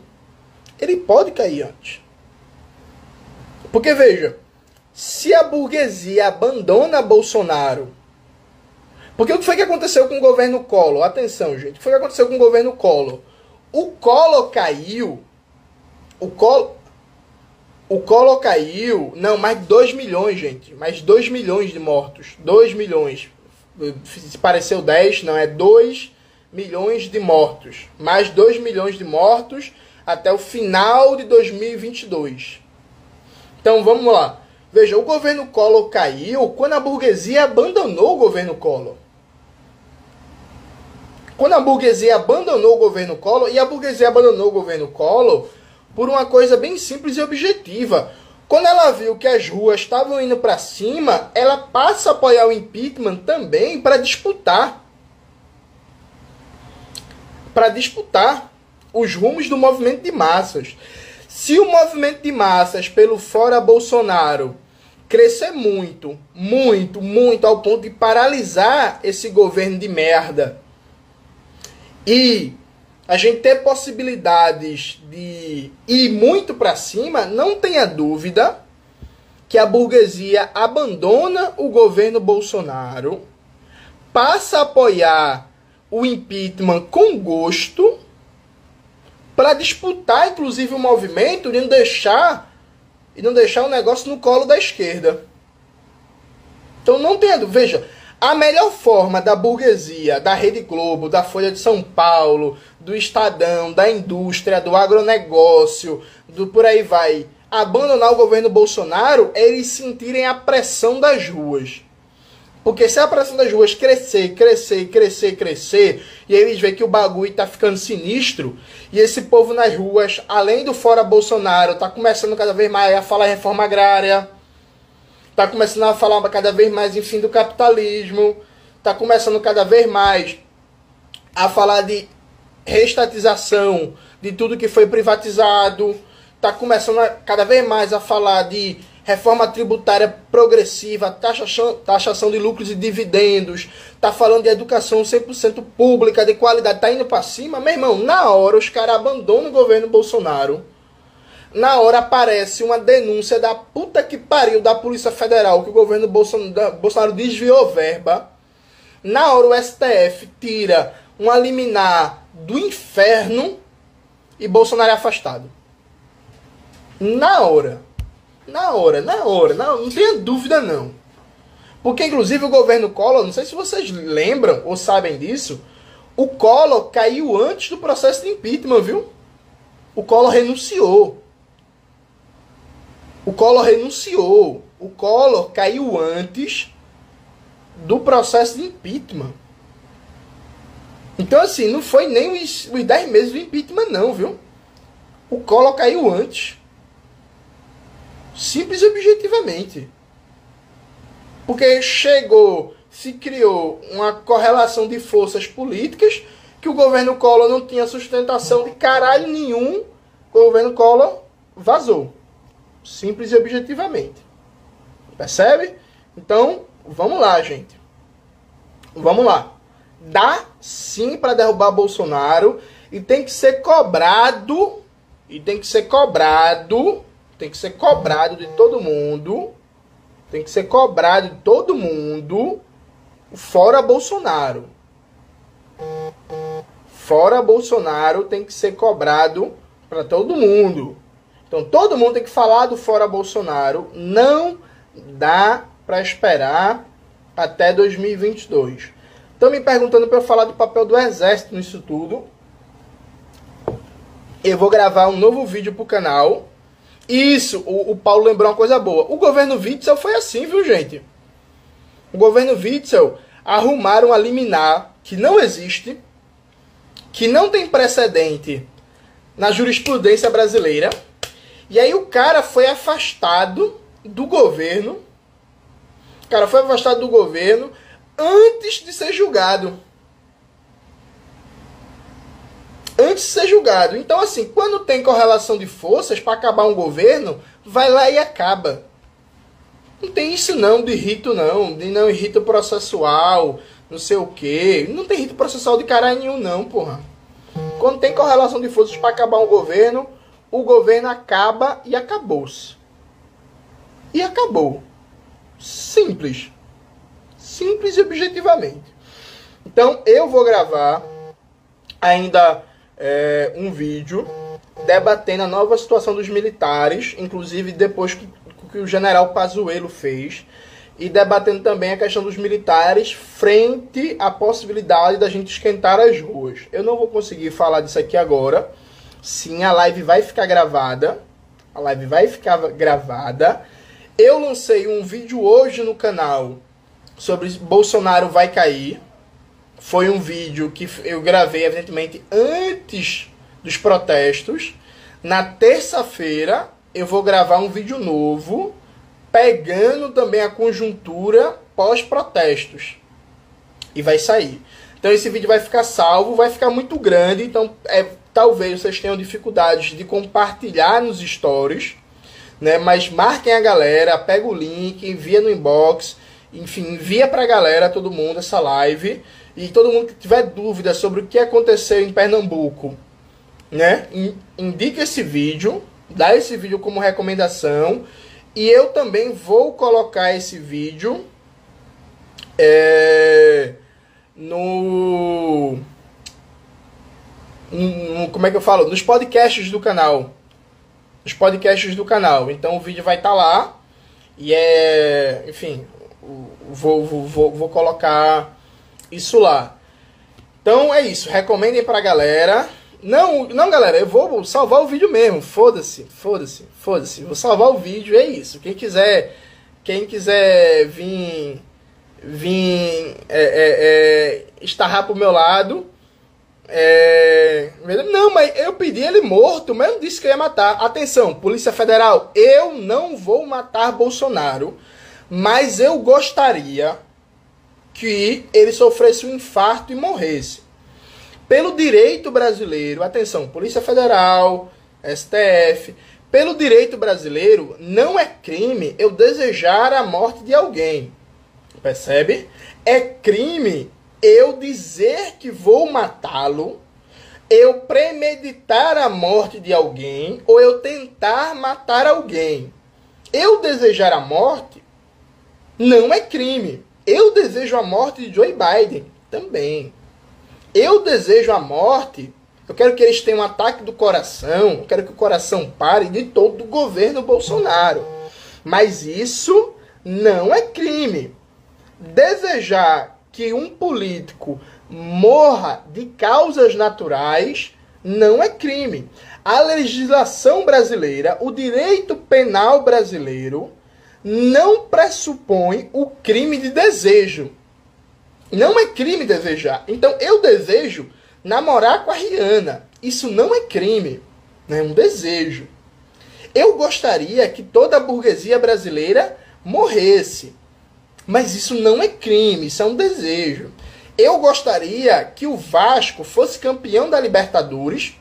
Ele pode cair antes. Porque veja, se a burguesia abandona Bolsonaro porque o que foi que aconteceu com o governo Collor? Atenção, gente. O que foi que aconteceu com o governo Collor? O Collor caiu. O Collor. O Collor caiu. Não, mais de 2 milhões, gente. Mais 2 milhões de mortos. 2 milhões. Se pareceu 10, não, é 2 milhões de mortos. Mais 2 milhões de mortos até o final de 2022. Então vamos lá. Veja, o governo Collor caiu quando a burguesia abandonou o governo Collor. Quando a burguesia abandonou o governo Collor, e a burguesia abandonou o governo Collor por uma coisa bem simples e objetiva. Quando ela viu que as ruas estavam indo para cima, ela passa a apoiar o impeachment também para disputar. Para disputar os rumos do movimento de massas. Se o movimento de massas pelo fora Bolsonaro crescer muito, muito, muito ao ponto de paralisar esse governo de merda e a gente ter possibilidades de ir muito para cima, não tenha dúvida que a burguesia abandona o governo Bolsonaro, passa a apoiar o impeachment com gosto, para disputar inclusive o movimento e não deixar e não deixar o negócio no colo da esquerda. Então não tenha veja, a melhor forma da burguesia, da Rede Globo, da Folha de São Paulo, do Estadão, da indústria, do agronegócio, do por aí vai, abandonar o governo Bolsonaro é eles sentirem a pressão das ruas. Porque se a pressão das ruas crescer, crescer, crescer, crescer, e eles veem que o bagulho tá ficando sinistro, e esse povo nas ruas, além do fora Bolsonaro, tá começando cada vez mais a falar reforma agrária, está começando a falar cada vez mais em fim do capitalismo, está começando cada vez mais a falar de reestatização de tudo que foi privatizado, está começando a, cada vez mais a falar de reforma tributária progressiva, taxação, taxação de lucros e dividendos, está falando de educação 100% pública, de qualidade, está indo para cima, meu irmão, na hora os caras abandonam o governo Bolsonaro na hora aparece uma denúncia da puta que pariu da Polícia Federal que o governo Bolsonaro desviou verba. Na hora o STF tira uma liminar do inferno e Bolsonaro é afastado. Na hora. Na hora, na hora. Não, não tenha dúvida não. Porque inclusive o governo Collor, não sei se vocês lembram ou sabem disso, o Collor caiu antes do processo de impeachment, viu? O Collor renunciou. O Collor renunciou. O Collor caiu antes do processo de impeachment. Então, assim, não foi nem os, os 10 meses do impeachment, não, viu? O Collor caiu antes. Simples e objetivamente. Porque chegou, se criou uma correlação de forças políticas que o governo Collor não tinha sustentação de caralho nenhum. O governo Collor vazou. Simples e objetivamente. Percebe? Então, vamos lá, gente. Vamos lá. Dá sim para derrubar Bolsonaro e tem que ser cobrado e tem que ser cobrado, tem que ser cobrado de todo mundo, tem que ser cobrado de todo mundo, fora Bolsonaro. Fora Bolsonaro tem que ser cobrado para todo mundo. Então todo mundo tem que falar do fora Bolsonaro. Não dá para esperar até 2022. Estão me perguntando para eu falar do papel do exército nisso tudo eu vou gravar um novo vídeo pro canal. Isso, o, o Paulo lembrou uma coisa boa. O governo Witzel foi assim, viu, gente? O governo Witzel arrumaram a liminar que não existe, que não tem precedente na jurisprudência brasileira. E aí o cara foi afastado do governo. O cara foi afastado do governo antes de ser julgado. antes de ser julgado. Então, assim, quando tem correlação de forças para acabar um governo, vai lá e acaba. Não tem isso não de rito não, de não rito processual, não sei o quê. Não tem rito processual de caralho nenhum não, porra. Quando tem correlação de forças para acabar um governo, o governo acaba e acabou-se. E acabou. Simples. Simples e objetivamente. Então eu vou gravar ainda é, um vídeo debatendo a nova situação dos militares, inclusive depois que, que o general Pazuello fez, e debatendo também a questão dos militares frente à possibilidade da gente esquentar as ruas. Eu não vou conseguir falar disso aqui agora. Sim, a live vai ficar gravada. A live vai ficar gravada. Eu lancei um vídeo hoje no canal sobre Bolsonaro vai cair foi um vídeo que eu gravei, evidentemente, antes dos protestos. Na terça-feira, eu vou gravar um vídeo novo, pegando também a conjuntura pós-protestos. E vai sair. Então esse vídeo vai ficar salvo, vai ficar muito grande, então é, talvez vocês tenham dificuldades de compartilhar nos stories, né? Mas marquem a galera, pega o link, envia no inbox, enfim, envia pra galera, todo mundo, essa live. E todo mundo que tiver dúvida sobre o que aconteceu em Pernambuco, né? Indica esse vídeo, dá esse vídeo como recomendação. E eu também vou colocar esse vídeo é, no, no, Como é que eu falo? Nos podcasts do canal. Nos podcasts do canal. Então o vídeo vai estar tá lá. E é. Enfim, vou, vou, vou, vou colocar isso lá. Então é isso, recomendem pra galera. Não, não, galera, eu vou salvar o vídeo mesmo. Foda-se, foda-se, foda-se. Vou salvar o vídeo, é isso. Quem quiser, quem quiser vir, vir é, é, é, estarrar pro meu lado, é... Não, mas eu pedi ele morto, mas eu não disse que eu ia matar. Atenção, Polícia Federal, eu não vou matar Bolsonaro, mas eu gostaria que ele sofresse um infarto e morresse. Pelo direito brasileiro, atenção, Polícia Federal, STF, pelo direito brasileiro, não é crime eu desejar a morte de alguém. Percebe? É crime eu dizer que vou matá-lo, eu premeditar a morte de alguém ou eu tentar matar alguém. Eu desejar a morte não é crime. Eu desejo a morte de Joe Biden também. Eu desejo a morte. Eu quero que eles tenham um ataque do coração. Eu quero que o coração pare de todo o governo Bolsonaro. Mas isso não é crime. Desejar que um político morra de causas naturais não é crime. A legislação brasileira, o direito penal brasileiro, não pressupõe o crime de desejo. Não é crime desejar. Então eu desejo namorar com a Rihanna. Isso não é crime. É um desejo. Eu gostaria que toda a burguesia brasileira morresse. Mas isso não é crime, isso é um desejo. Eu gostaria que o Vasco fosse campeão da Libertadores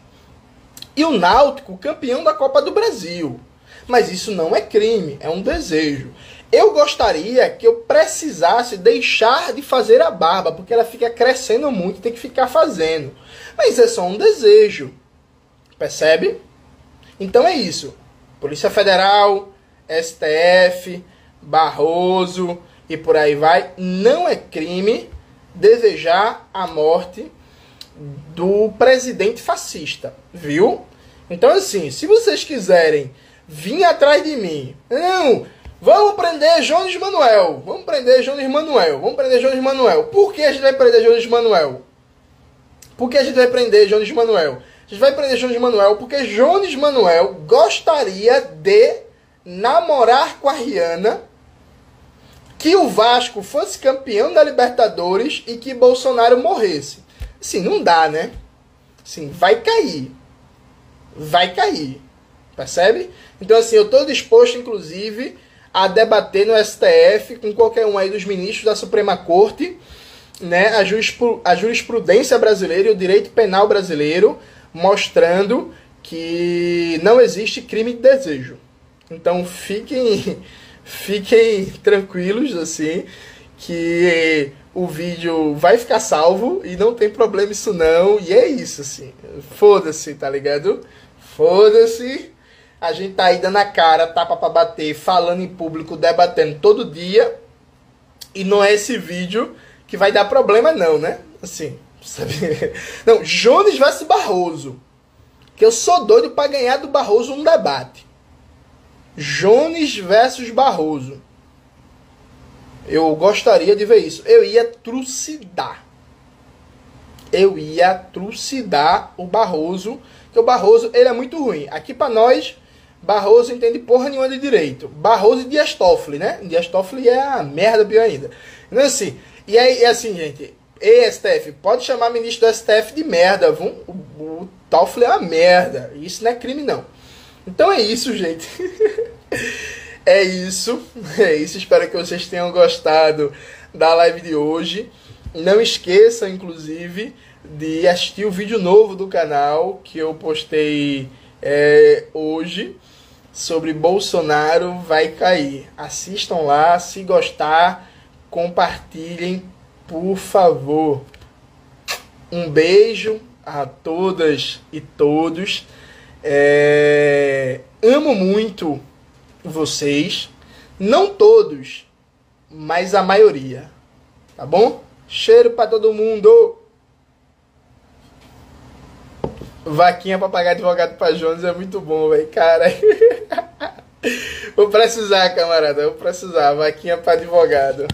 e o Náutico campeão da Copa do Brasil. Mas isso não é crime, é um desejo. Eu gostaria que eu precisasse deixar de fazer a barba, porque ela fica crescendo muito e tem que ficar fazendo. Mas é só um desejo. Percebe? Então é isso. Polícia Federal, STF, Barroso e por aí vai. Não é crime desejar a morte do presidente fascista, viu? Então, assim, se vocês quiserem vir atrás de mim, não, vamos prender Jones Manuel, vamos prender Jones Manuel, vamos prender Jones Manuel. Por que a gente vai prender Jones Manuel? Por que a gente vai prender Jones Manuel? A gente vai prender Jones Manuel porque Jones Manuel gostaria de namorar com a Rihanna, que o Vasco fosse campeão da Libertadores e que Bolsonaro morresse. Assim, não dá, né? Assim, vai cair. Vai cair. Percebe? Então, assim, eu estou disposto, inclusive, a debater no STF com qualquer um aí dos ministros da Suprema Corte, né, a, a jurisprudência brasileira e o direito penal brasileiro, mostrando que não existe crime de desejo. Então, fiquem, fiquem tranquilos, assim, que o vídeo vai ficar salvo e não tem problema isso não. E é isso, assim. Foda-se, tá ligado? Foda-se. A gente tá aí dando a cara, tapa pra bater, falando em público, debatendo todo dia. E não é esse vídeo que vai dar problema, não, né? Assim, sabe? Não, Jones versus Barroso. Que eu sou doido para ganhar do Barroso um debate. Jones versus Barroso. Eu gostaria de ver isso. Eu ia trucidar. Eu ia trucidar o Barroso, que o Barroso ele é muito ruim. Aqui para nós, Barroso entende porra nenhuma de direito. Barroso e Dias Toffoli, né? Dias Toffoli é a merda pior ainda. Então assim, e aí assim, gente, e STF, pode chamar ministro do STF de merda, viu? O, o Toffoli é uma merda. Isso não é crime não. Então é isso, gente. É isso, é isso. Espero que vocês tenham gostado da live de hoje. Não esqueçam, inclusive, de assistir o vídeo novo do canal que eu postei é, hoje sobre Bolsonaro vai cair. Assistam lá, se gostar, compartilhem, por favor. Um beijo a todas e todos. É, amo muito vocês, não todos, mas a maioria. Tá bom? Cheiro para todo mundo. Vaquinha pra pagar advogado pra Jones é muito bom, velho. Cara. Vou precisar, camarada. Vou precisar. Vaquinha pra advogado.